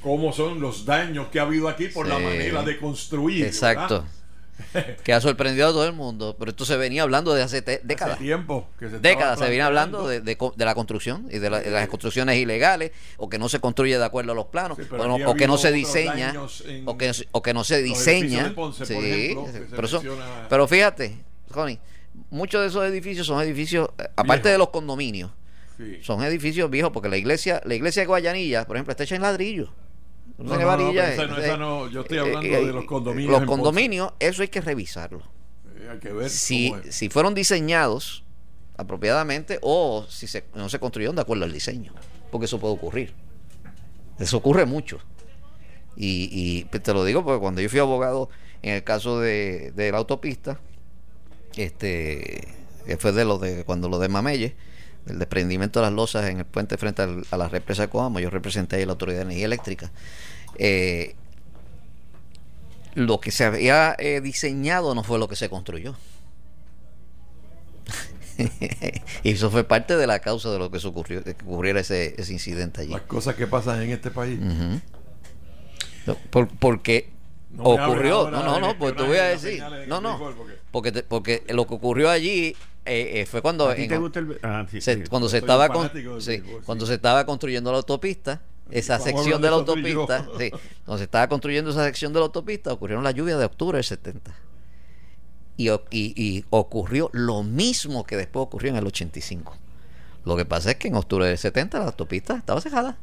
cómo son los daños que ha habido aquí por la manera de construir. Exacto. que ha sorprendido a todo el mundo. Pero esto se venía hablando de hace décadas. Hace tiempo que se décadas se viene hablando de, de la construcción y de, la- de las construcciones ilegales o que no se construye de acuerdo a los planos Sí, o, no- que no se diseña o que, o que no se diseña Ponce, Sí, ejemplo, que se pero, fíjate Connie, muchos de esos edificios son edificios eh, aparte de los condominios son edificios viejos porque la iglesia la iglesia de Guayanilla por ejemplo está hecha en ladrillo no, tiene no, varilla, esa eh, esa no, yo estoy eh, hablando eh, de los condominios los condominios eso hay que revisarlo hay que ver si, si fueron diseñados apropiadamente o si se- no se construyeron de acuerdo al diseño, porque eso puede ocurrir. Eso ocurre mucho. Y, y pues, te lo digo porque cuando yo fui abogado en el caso de, de la autopista, este que fue de lo de cuando lo de Mamelle, el desprendimiento de las losas en el puente frente al- a la represa de Coamo, yo representé ahí la Autoridad de Energía Eléctrica. Eh, lo que se había eh, diseñado no fue lo que se construyó. y eso fue parte de la causa de lo que se ocurrió, de que ocurriera ese, ese incidente allí. las cosas que pasan en este país. No, por- porque No ocurrió, no, no, no, pues te voy a decir, no, no, porque, te- porque lo que ocurrió allí eh, eh, fue cuando ¿A ti en- te gusta el.? Ah, sí, se- sí. cuando se estaba con- fanático del sí, béisbol, sí. cuando se estaba construyendo la autopista esa sección de la autopista sí, cuando se estaba construyendo esa sección de la autopista ocurrieron las lluvias de octubre del 70 y, y- y ocurrió lo mismo que después ocurrió en el 85 lo que pasa es que en octubre del 70 la autopista estaba cejada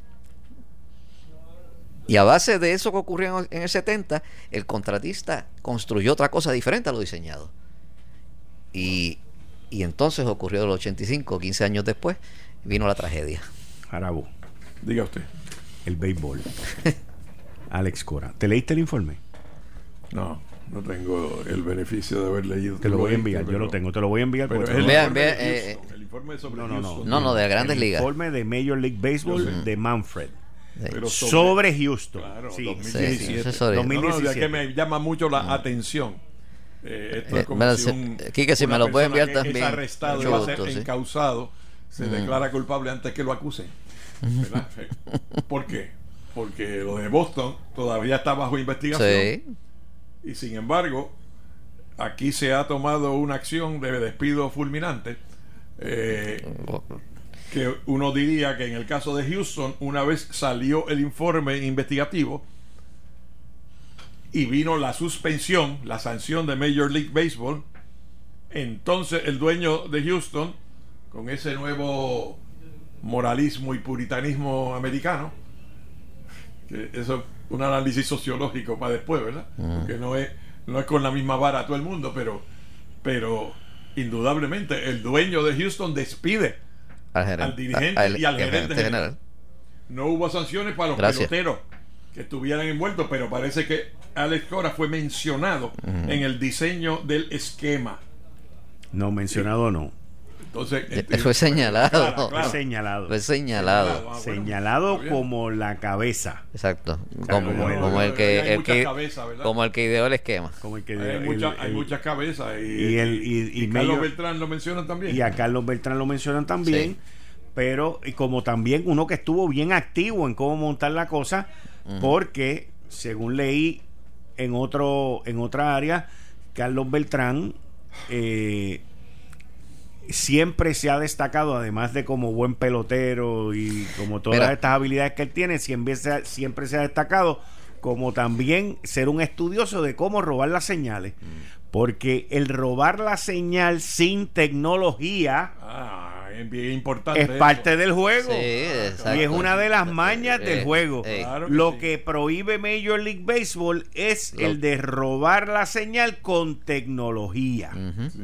y a base de eso que ocurrió en- en el 70 el contratista construyó otra cosa diferente a lo diseñado y, y entonces ocurrió el 85, 15 años después, vino la tragedia. Jarabo, Diga usted. el béisbol. Alex Cora. ¿Te leíste el informe? No, no tengo el beneficio de haber leído. Te lo voy a enviar. Yo lo tengo. Te lo voy a enviar. Pero el Vea, informe vea, de eh, el informe sobre No, no, no. Houston. No, no, de Grandes el Ligas. informe de Major League Baseball de Manfred. Pero Sobre, Houston. Claro, sí. 2017. Sí, sí, eso es No, no, 2017. ya que me llama mucho la atención. Eh, esto Eh, es como si un, Quique, si me lo puede enviar también, Es arrestado y va a ser gusto, sí. encausado, se declara culpable antes que lo acusen. ¿Verdad? ¿Por qué? Porque lo de Boston todavía está bajo investigación. Sí, Y sin embargo, aquí se ha tomado una acción de despido fulminante. eh, que uno diría que en el caso de Houston, una vez salió el informe investigativo y vino la suspensión, la sanción de Major League Baseball, entonces el dueño de Houston, con ese nuevo moralismo y puritanismo americano. Que eso es un análisis sociológico para después, ¿verdad? Porque no es, no es con la misma vara a todo el mundo, pero, pero indudablemente el dueño de Houston despide Al, gerente- al dirigente al- y al gerente general. No hubo sanciones para los Gracias. peloteros que estuvieran envueltos, pero parece que Alex Cora fue mencionado en el diseño del esquema. No, mencionado no. Entonces, Eh, este, fue señalado. claro, Fue señalado. Fue señalado. Ah, bueno. señalado bien. como la cabeza. Exacto. sea, Como, como el- como el que, hay el que como el que ideó el esquema. Como el que hay, muchas- hay muchas cabezas. Y, y el- y- y Carlos Mayor- Beltrán lo mencionan también. y a Carlos Beltrán lo mencionan también. Sí. Pero, y como también uno que estuvo bien activo en cómo montar la cosa, porque según leí en otro, en otra área, Carlos Beltrán eh, siempre se ha destacado, además de como buen pelotero y como todas Mira. estas habilidades que él tiene, siempre se, ha, siempre se ha destacado como también ser un estudioso de cómo robar las señales. Porque el robar la señal sin tecnología Ah, es bien importante. es eso. parte del juego. Sí, exacto. Y es una de las mañas del Eh, juego. eh. Claro que Lo sí. que prohíbe Major League Baseball es Lo- el de robar la señal con tecnología. Sí.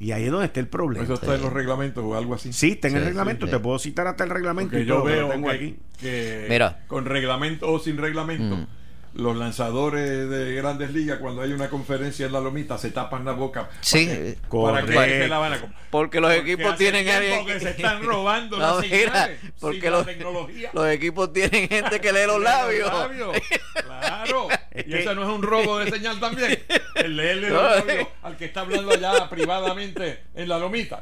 Y ahí es donde está el problema. Eso está en los reglamentos o algo así. Sí, está en el reglamento. sí, Te puedo citar hasta el reglamento. Porque y yo todo, veo tengo que, aquí. que Mira. con reglamento o sin reglamento, Mm. Los lanzadores de grandes ligas, cuando hay una conferencia en la lomita, se tapan la boca. Sí, eh, ¿Para se la van a Porque los Porque equipos tienen tiempo alguien que se están robando No, las mira, porque los, la tecnología. los equipos tienen gente que lee los labios. Claro. Y que- eso no es un robo de señal también. El leerle los eh. labios al que está hablando allá privadamente en la lomita.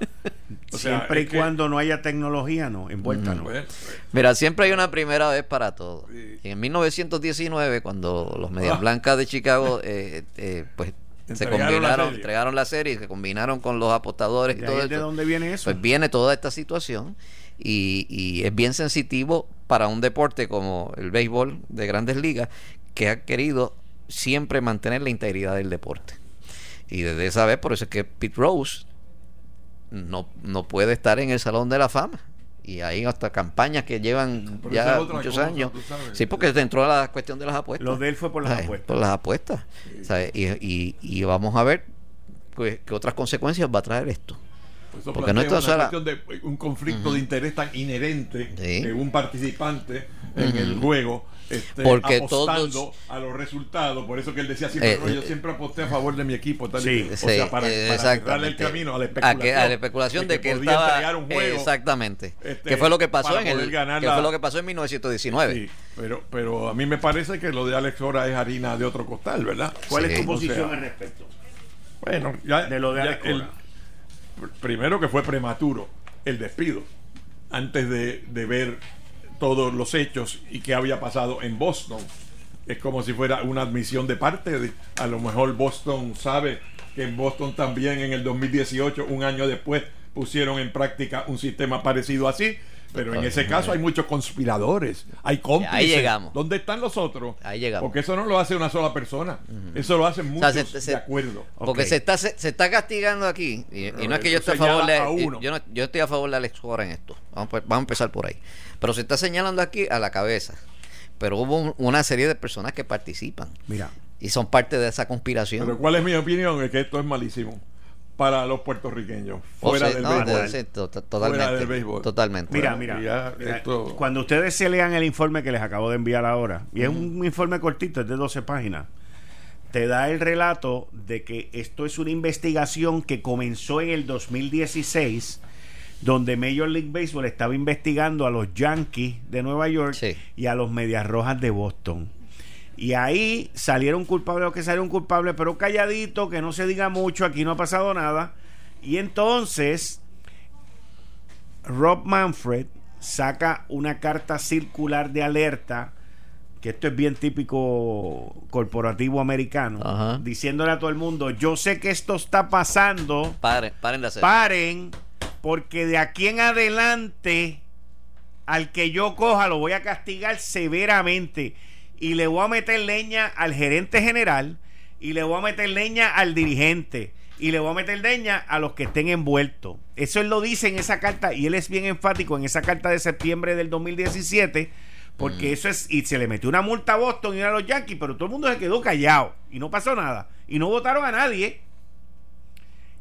O sea, Siempre y que- cuando no haya tecnología, no. Envuelta, no. Bueno, pues, Mira, siempre hay una primera vez para todo. Sí. En 1919, cuando los Medias Ah. Blancas de Chicago, eh, eh, pues se la combinaron, entregaron la serie y se combinaron con los apostadores y ¿De todo ahí es de eso. dónde viene eso? Pues viene toda esta situación y, y es bien sensitivo para un deporte como el béisbol de grandes ligas que ha querido siempre mantener la integridad del deporte. Y desde esa vez, por eso es que Pete Rose no, no puede estar en el Salón de la Fama. Y hay hasta campañas que llevan Pero ya es muchos cosa, años. Sí, porque dentro de la cuestión de las apuestas. Lo de él fue por las apuestas. Por las apuestas. ¿sabes? Y, y- y vamos a ver pues, qué otras consecuencias va a traer esto. Eso Porque no esto una será- cuestión de un conflicto de interés tan inherente Sí. en un participante en el juego este, Porque apostando todos- a los resultados por eso que él decía siempre Eh, "No, yo eh, siempre aposté a favor de mi equipo tal Sí, tal". o Sí, sea para, eh, para cerrarle el camino a la A, especulación, que, a la especulación de que, él podía estaba entregar un juego exactamente este, que fue lo que pasó en el que fue lo que pasó en 1919 Sí, pero, pero a mí me parece que lo de Alex Cora es harina de otro costal, ¿verdad? ¿Cuál Sí. es tu O posición sea, al respecto? Bueno, ya, De lo de Alex el- primero que fue prematuro el despido, antes de, de ver todos los hechos y qué había pasado en Boston. Es como si fuera una admisión de parte. de- a lo mejor Boston sabe que en Boston también en el 2018, un año después, pusieron en práctica un sistema parecido así. Pero en ese caso hay muchos conspiradores, hay cómplices. Ahí llegamos. ¿Dónde están los otros? Ahí llegamos. Porque eso no lo hace una sola persona. Eso lo hacen O muchos sea, se- se- de acuerdo. porque se está se, se está castigando aquí y, no es que yo esté a favor de a uno. yo, no- yo estoy a favor de Alex Cora en esto vamos, pues, vamos a empezar por ahí pero se está señalando aquí a la cabeza pero hubo un- una serie de personas que participan Mira, y son parte de esa conspiración Pero ¿cuál es mi opinión? Es que esto es malísimo para los puertorriqueños. O Fuera sea, del no, béisbol. to- totalmente del béisbol. totalmente mira, mira. esto- Cuando ustedes se lean el informe que les acabo de enviar ahora, y es un informe cortito, es de 12 páginas, te da el relato de que esto es una investigación que comenzó en el 2016 donde Major League Baseball estaba investigando a los Yankees de Nueva York Sí. y a los Medias Rojas de Boston. Y ahí salieron culpables los que salieron culpables, pero calladito, que no se diga mucho, aquí no ha pasado nada. Y entonces Rob Manfred saca una carta circular de alerta, que esto es bien típico corporativo americano, Ajá. diciéndole a todo el mundo, yo sé que esto está pasando, paren, paren de hacer paren, porque de aquí en adelante al que yo coja lo voy a castigar severamente y le voy a meter leña al gerente general y le voy a meter leña al dirigente y le voy a meter deña a los que estén envueltos. Eso él lo dice en esa carta y él es bien enfático en esa carta de septiembre del 2017 porque eso es y se le metió una multa a Boston y a los Yankees, pero todo el mundo se quedó callado y no pasó nada y no votaron a nadie.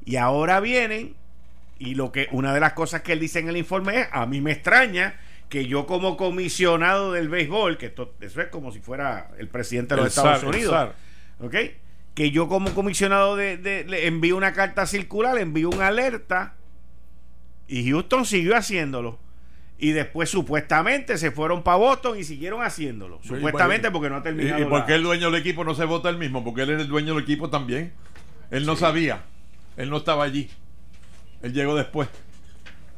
Y ahora vienen y lo que una de las cosas que él dice en el informe es, a mí me extraña que yo como comisionado del béisbol, que esto, eso es como si fuera el presidente de los El Estados el Unidos. Que yo como comisionado de, de- le envío una carta circular, le envío una alerta y Houston siguió haciéndolo. Y después supuestamente se fueron para Boston y siguieron haciéndolo. Supuestamente porque no ha terminado. ¿Y, y por la- qué el dueño del equipo no se vota él mismo? Porque él era el dueño del equipo también. Él no sabía. Él no estaba allí. Él llegó después.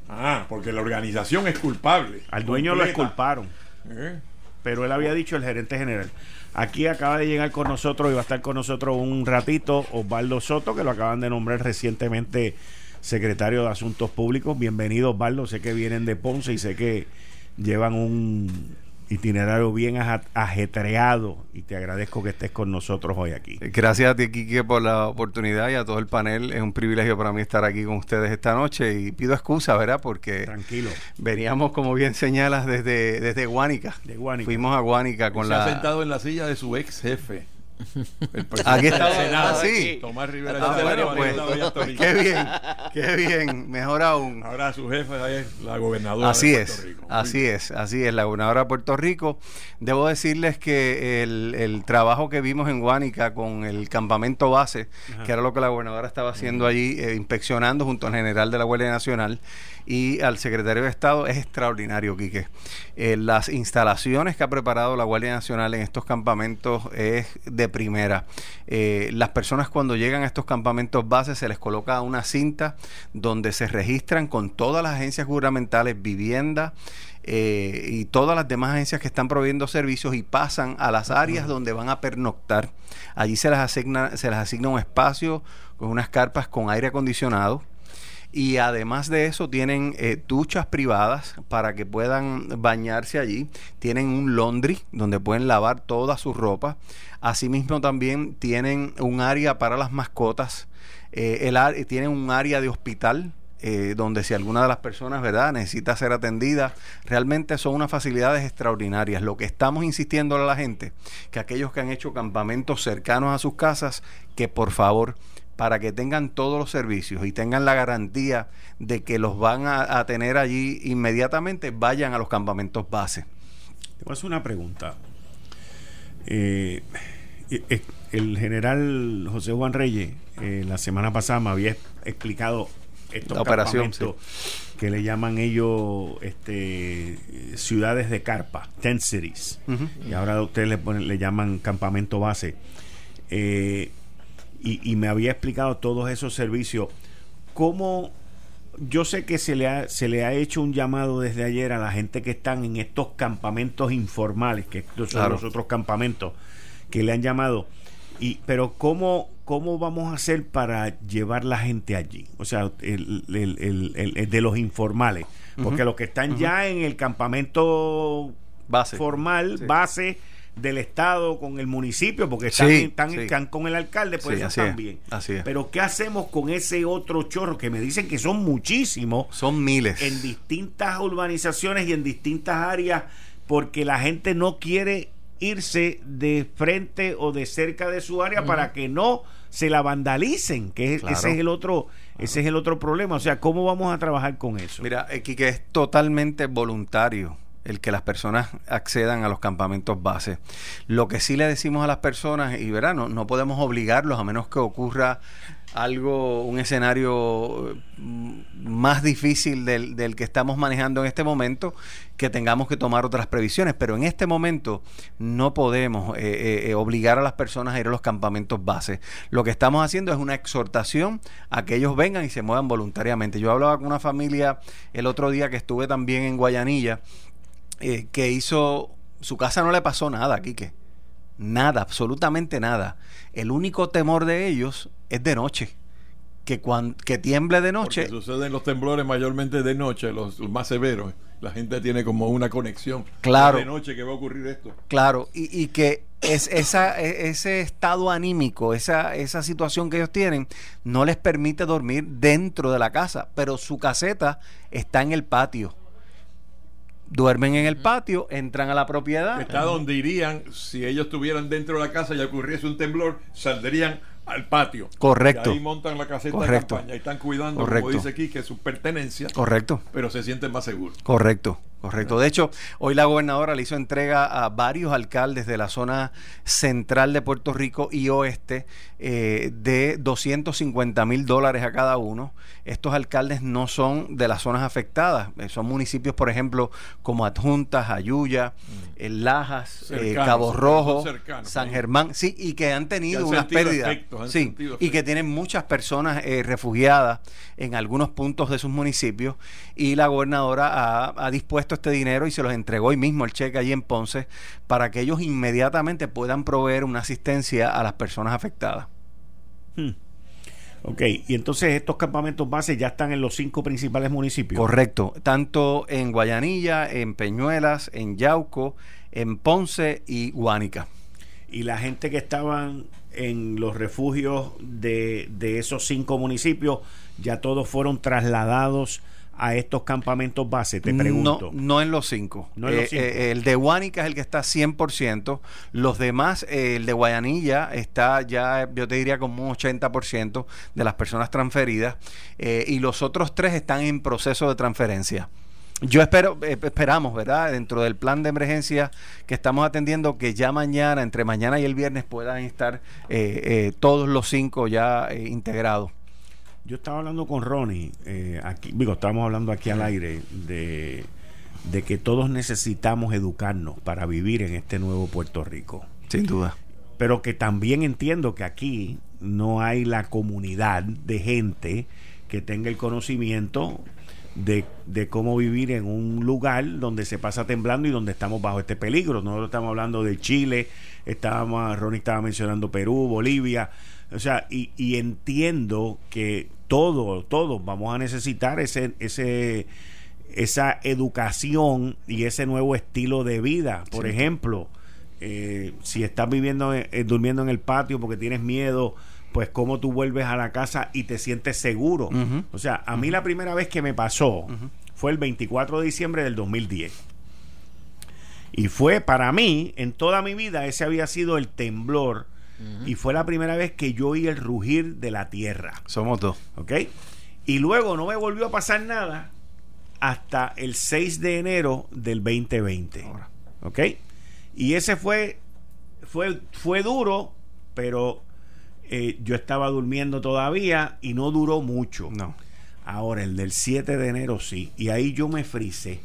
Ah, porque la organización es culpable. Al dueño lo exculparon. ¿Eh? pero él había dicho el gerente general. Aquí acaba de llegar con nosotros y va a estar con nosotros un ratito Osvaldo Soto, que lo acaban de nombrar recientemente secretario de Asuntos Públicos. Bienvenido Osvaldo, sé que vienen de Ponce y sé que llevan un itinerario bien aja- ajetreado y te agradezco que estés con nosotros hoy aquí. Gracias a ti, Quique, por la oportunidad y a todo el panel. Es un privilegio para mí estar aquí con ustedes esta noche y pido excusa, ¿verdad? Porque Tranquilo. veníamos, como bien señalas, desde, desde Guánica. De Guánica. Fuimos a Guánica con se ha la... sentado en la silla de su ex jefe. Aquí está. Senado. Ah, sí. Tomás Rivera. Ah, bueno, pues, qué bien, qué bien, mejor aún. Ahora su jefe es la gobernadora Así de Puerto es, Rico. así es, así es, la gobernadora de Puerto Rico. Debo decirles que el, el trabajo que vimos en Guánica con el campamento base, que era lo que la gobernadora estaba haciendo allí, eh, inspeccionando junto al general de la Guardia Nacional y al secretario de Estado, es extraordinario, Quique. Eh, las instalaciones que ha preparado la Guardia Nacional en estos campamentos es de primera. Eh, las personas cuando llegan a estos campamentos base se les coloca una cinta donde se registran con todas las agencias gubernamentales, vivienda eh, y todas las demás agencias que están proveyendo servicios y pasan a las áreas donde van a pernoctar. Allí se les asigna, se les asigna un espacio con unas carpas con aire acondicionado. Y además de eso tienen eh, duchas privadas para que puedan bañarse allí. Tienen un laundry donde pueden lavar toda su ropa. Asimismo también tienen un área para las mascotas. Eh, el tienen un área de hospital eh, donde si alguna de las personas verdad necesita ser atendida realmente son unas facilidades extraordinarias lo que estamos insistiendo a la gente que aquellos que han hecho campamentos cercanos a sus casas que por favor para que tengan todos los servicios y tengan la garantía de que los van a, a tener allí inmediatamente, vayan a los campamentos base. Te voy a hacer una pregunta. Eh, eh, eh, el general José Juan Reyes eh, la semana pasada me había explicado estos La operación, campamentos que le llaman ellos este, ciudades de carpa, tent cities. Y ahora ustedes le, ponen, le llaman campamento base. Eh, y, y me había explicado todos esos servicios. ¿Cómo yo sé que se le, ha, se le ha hecho un llamado desde ayer a la gente que están en estos campamentos informales, que estos son Claro. los otros campamentos que le han llamado. Y, pero ¿cómo, ¿cómo vamos a hacer para llevar la gente allí? O sea, el, el- el- el- el de los informales. Porque los que están ya en el campamento Base. formal, Sí. base del Estado con el municipio, porque están, Sí, están, sí. están con el alcalde, pues Sí, eso es, bien. así es. Pero ¿qué hacemos con ese otro chorro que me dicen que son muchísimos Son miles. en distintas urbanizaciones y en distintas áreas porque la gente no quiere irse de frente o de cerca de su área para que no se la vandalicen, que es- Claro. ese es el otro ese es el otro problema, o sea, ¿cómo vamos a trabajar con eso? Mira, Quique, es totalmente voluntario el que las personas accedan a los campamentos base. Lo que sí le decimos a las personas, y verá, no, no podemos obligarlos a menos que ocurra algo, un escenario mm, más difícil del, del que estamos manejando en este momento, que tengamos que tomar otras previsiones. Pero en este momento no podemos eh, eh, eh, obligar a las personas a ir a los campamentos base. Lo que estamos haciendo es una exhortación a que ellos vengan y se muevan voluntariamente. Yo hablaba con una familia el otro día que estuve también en Guayanilla, eh, que hizo, su casa no le pasó nada, Quique. Nada, absolutamente nada. El único temor de ellos es de noche. Que, cuan- que tiemble de noche. Porque suceden los temblores mayormente de noche, los, los más severos. La gente tiene como una conexión. Claro. De noche que va a ocurrir esto. Claro, y, y que es, esa, e- ese estado anímico, esa, esa situación que ellos tienen, no les permite dormir dentro de la casa, pero su caseta está en el patio. Duermen en el patio, entran a la propiedad. Está donde irían si ellos estuvieran dentro de la casa y ocurriese un temblor, saldrían al patio. Correcto. Y ahí montan la caseta Correcto. de campaña y están cuidando, Correcto. como dice aquí, que es su pertenencia, Correcto. pero se sienten más seguros. Correcto, correcto. De hecho, hoy la gobernadora le hizo entrega a varios alcaldes de la zona central de Puerto Rico y oeste eh, de 250 mil dólares a cada uno. Estos alcaldes no son de las zonas afectadas, eh, son municipios, por ejemplo, como Adjuntas, Ayuya, eh, Lajas, eh, Cabo Rojo, San. Germán, sí, y que han tenido Que han unas pérdidas. efectos, sí, y que tienen muchas personas eh, refugiadas en algunos puntos de sus municipios y la gobernadora ha, ha dispuesto este dinero y se los entregó hoy mismo el cheque allí en Ponce para que ellos inmediatamente puedan proveer una asistencia a las personas afectadas. Ok, y entonces estos campamentos base ya están en los cinco principales municipios. Correcto, tanto en Guayanilla, en Peñuelas, en Yauco, en Ponce y Guánica. Y la gente que estaban en los refugios de, de esos cinco municipios, ya todos fueron trasladados a estos campamentos base, te pregunto. No, no en los cinco. No en los Eh, cinco. eh, el de Huánica es el que está 100%. Los demás, eh, el de Guayanilla está ya, yo te diría, como un 80% de las personas transferidas. y los otros tres están en proceso de transferencia. Yo espero, esperamos, ¿verdad? Dentro del plan de emergencia que estamos atendiendo, que ya mañana, entre mañana y el viernes, puedan estar todos los cinco ya integrados. Yo estaba hablando con Ronnie, eh, aquí, digo, estábamos hablando aquí al aire de, de que todos necesitamos educarnos para vivir en este nuevo Puerto Rico. Sin duda. Pero que también entiendo que aquí no hay la comunidad de gente que tenga el conocimiento de, de cómo vivir en un lugar donde se pasa temblando y donde estamos bajo este peligro. Nosotros estamos hablando de Chile, estábamos, Ronnie estaba mencionando Perú, Bolivia. O sea, y, y entiendo que todo, todos vamos a necesitar ese, ese, esa educación y ese nuevo estilo de vida. Por ejemplo, eh, si estás viviendo, eh, durmiendo en el patio porque tienes miedo, pues cómo tú vuelves a la casa y te sientes seguro. O sea, a mí la primera vez que me pasó fue el 24 de diciembre del 2010. Y fue para mí, en toda mi vida, ese había sido el temblor. Y fue la primera vez que yo oí el rugir de la tierra. Somos dos. ¿Ok? Y luego no me volvió a pasar nada hasta el 6 de enero del 2020. Ahora. ¿Ok? Y ese fue, fue, fue duro, pero eh, yo estaba durmiendo todavía y no duró mucho. No. Ahora, el del 7 de enero sí. Y ahí yo me frisé.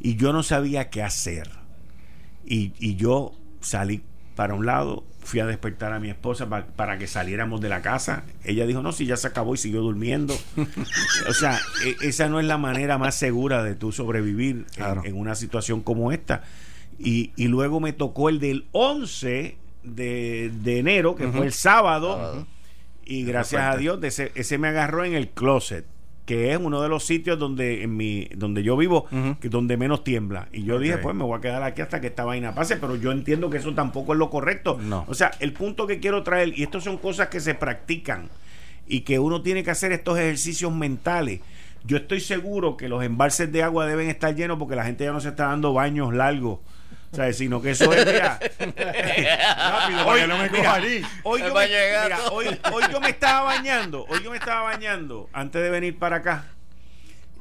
Y yo no sabía qué hacer. Y, y yo salí para un lado, fui a despertar a mi esposa pa- para que saliéramos de la casa. Ella dijo, no, si ya se acabó y siguió durmiendo. o sea, e- esa no es la manera más segura de tú sobrevivir en- Claro. en, una situación como esta. Y, y luego me tocó el del 11 de, de enero, que fue el sábado. Y gracias a Dios, ese me agarró en el closet, que es uno de los sitios donde en mi donde yo vivo, que donde menos tiembla. Y yo dije, pues me voy a quedar aquí hasta que esta vaina pase, pero yo entiendo que eso tampoco es lo correcto. No. O sea, el punto que quiero traer, y esto son cosas que se practican y que uno tiene que hacer estos ejercicios mentales. Yo estoy seguro que los embalses de agua deben estar llenos porque la gente ya no se está dando baños largos. O sea, sino que eso es, mira, Rápido, para Hoy- que no me mira, coja allí. hoy, yo me, mira, hoy, hoy yo me estaba bañando, hoy yo me estaba bañando antes de venir para acá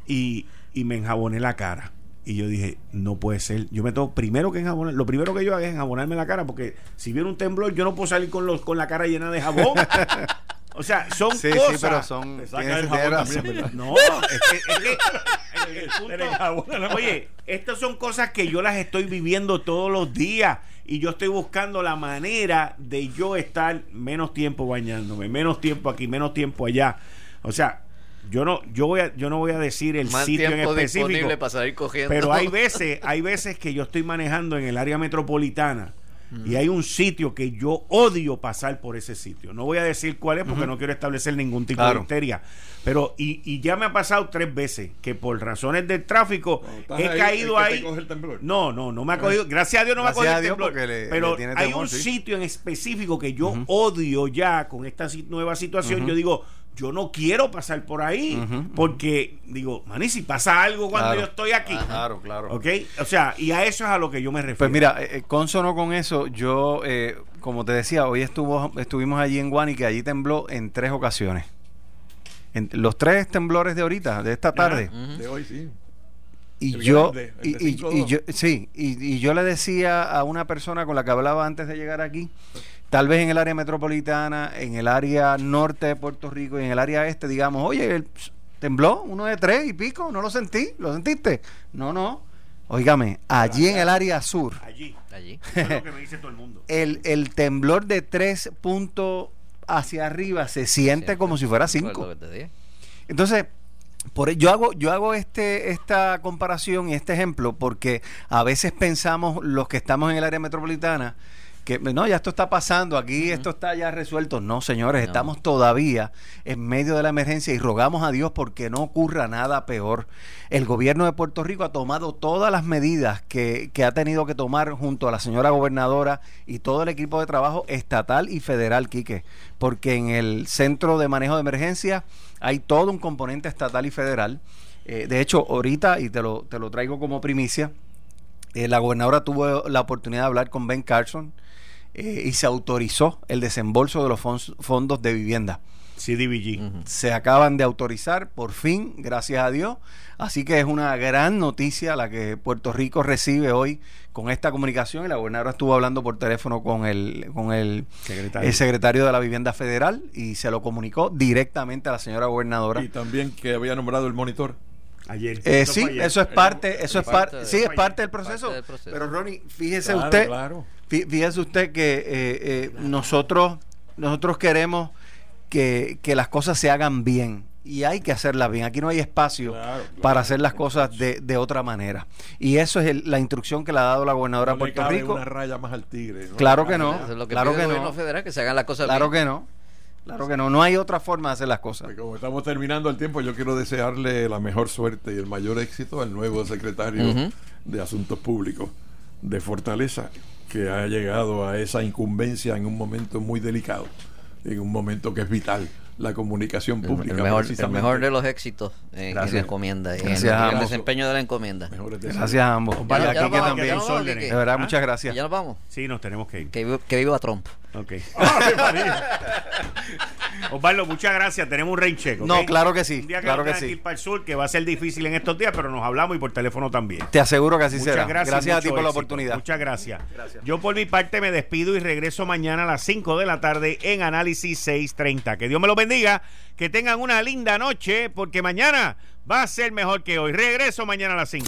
y, y me enjaboné la cara. Y yo dije, no puede ser. Yo me tengo primero que enjabonar. Lo primero que yo hago es enjabonarme la cara porque si viene un temblor yo no puedo salir con, los, con la cara llena de jabón. O sea, son Sí, cosas. sí, pero son. Te saca tienes- el tienes jabón razón, también. ¿verdad? No, es que, es el punto- oye, estas son cosas que yo las estoy viviendo todos los días y yo estoy buscando la manera de yo estar menos tiempo bañándome, menos tiempo aquí, menos tiempo allá. O sea, yo no, yo voy a, yo no voy a decir el Más sitio en tiempo específico, disponible para salir cogiendo. pero hay veces, hay veces que yo estoy manejando en el área metropolitana Y hay un sitio que yo odio pasar por ese sitio. No voy a decir cuál es porque no quiero establecer ningún tipo de histeria. Pero, y, y ya me ha pasado tres veces que por razones del tráfico he ahí, caído ahí. No, no, no me ha cogido. Gracias a Dios no Gracias me ha a cogido el temblor. porque le- pero le hay temor, un sí. sitio en específico que yo odio ya con esta si- nueva situación. Yo digo, yo no quiero pasar por ahí porque digo, man, si pasa algo cuando Claro. yo estoy aquí. Claro, claro. ¿Ok? O sea, y a eso es a lo que yo me refiero. Pues mira, eh, eh, consono con eso, yo, eh, como te decía, hoy estuvo, estuvimos allí en Guanica, allí tembló en tres ocasiones. En los tres temblores de ahorita, de esta tarde. De hoy sí. Y El yo, grande, y, y- 5-2. y yo, sí, y, y yo le decía a una persona con la que hablaba antes de llegar aquí, tal vez en el área metropolitana, en el área norte de Puerto Rico y en el área este, digamos, oye, el- tembló uno de tres y pico, no lo sentí, ¿lo sentiste? No, no. Óigame, allí en el área sur, allí. Allí. Eso es lo que me dice todo el mundo. el, el temblor de tres puntos hacia arriba se siente como si fuera cinco. Entonces, por, yo hago, yo hago este, esta comparación y este ejemplo porque a veces pensamos los que estamos en el área metropolitana que no, ya esto está pasando, aquí esto está ya resuelto. No, señores, No. estamos todavía en medio de la emergencia y rogamos a Dios porque no ocurra nada peor. El gobierno de Puerto Rico ha tomado todas las medidas que, que ha tenido que tomar junto a la señora gobernadora y todo el equipo de trabajo estatal y federal, Quique, porque en el centro de manejo de emergencia hay todo un componente estatal y federal. Eh, de hecho, ahorita, y te lo, te lo traigo como primicia, eh, la gobernadora tuvo la oportunidad de hablar con Ben Carson eh, y se autorizó el desembolso de los fondos de vivienda. CDBG. Se acaban de autorizar, por fin, gracias a Dios. Así que es una gran noticia la que Puerto Rico recibe hoy con esta comunicación. Y la gobernadora estuvo hablando por teléfono con el, con el, Secretario. el secretario de la Vivienda Federal y se lo comunicó directamente a la señora gobernadora. Y también que había nombrado el monitor. Ayer. Eh, Eso sí, ayer. eso es parte, eso es parte parte, de- sí, es parte parte del proceso. del proceso. Pero Ronnie, fíjese Claro, usted, claro. Fí- fíjese usted que eh, eh, nosotros, nosotros queremos que, que las cosas se hagan bien y hay que hacerlas bien. Aquí no hay espacio Claro, claro. para hacer las cosas de, de otra manera. Y eso es el- la instrucción que le ha dado la gobernadora de No le Puerto cabe Rico. una raya más al tigre. ¿no? Claro que no. Eso es lo que claro pide que el gobierno no. federal, que se hagan las cosas Claro bien. que no. Claro que no. No hay otra forma de hacer las cosas. Pues como estamos terminando el tiempo, yo quiero desearle la mejor suerte y el mayor éxito al nuevo secretario de Asuntos Públicos de Fortaleza, que ha llegado a esa incumbencia en un momento muy delicado, en un momento que es vital, la comunicación pública. el mejor, el precisamente. mejor de los éxitos en, la encomienda y en, Gracias, en el desempeño de la encomienda. Gracias a ambos. Ya, ya aquí nos que vamos, también. ya nos vamos, órdenes. Quique. De verdad, ¿Ah? muchas Y gracias. ya nos vamos. Sí, nos tenemos que ir. Que, viva- que viva Trump. Ok. Osvaldo, muchas gracias. Tenemos un rain. No, claro que sí, Un día que claro que sí. ir para el sur, que va a ser difícil en estos días, pero nos hablamos y por teléfono también. Te aseguro que así Muchas será. gracias. Gracias, a ti por la oportunidad. Muchas gracias. Yo por mi parte me despido y regreso mañana a las 5 de la tarde en Análisis 630. Que Dios me lo bendiga, que tengan una linda noche, porque mañana va a ser mejor que hoy. Regreso mañana a las 5.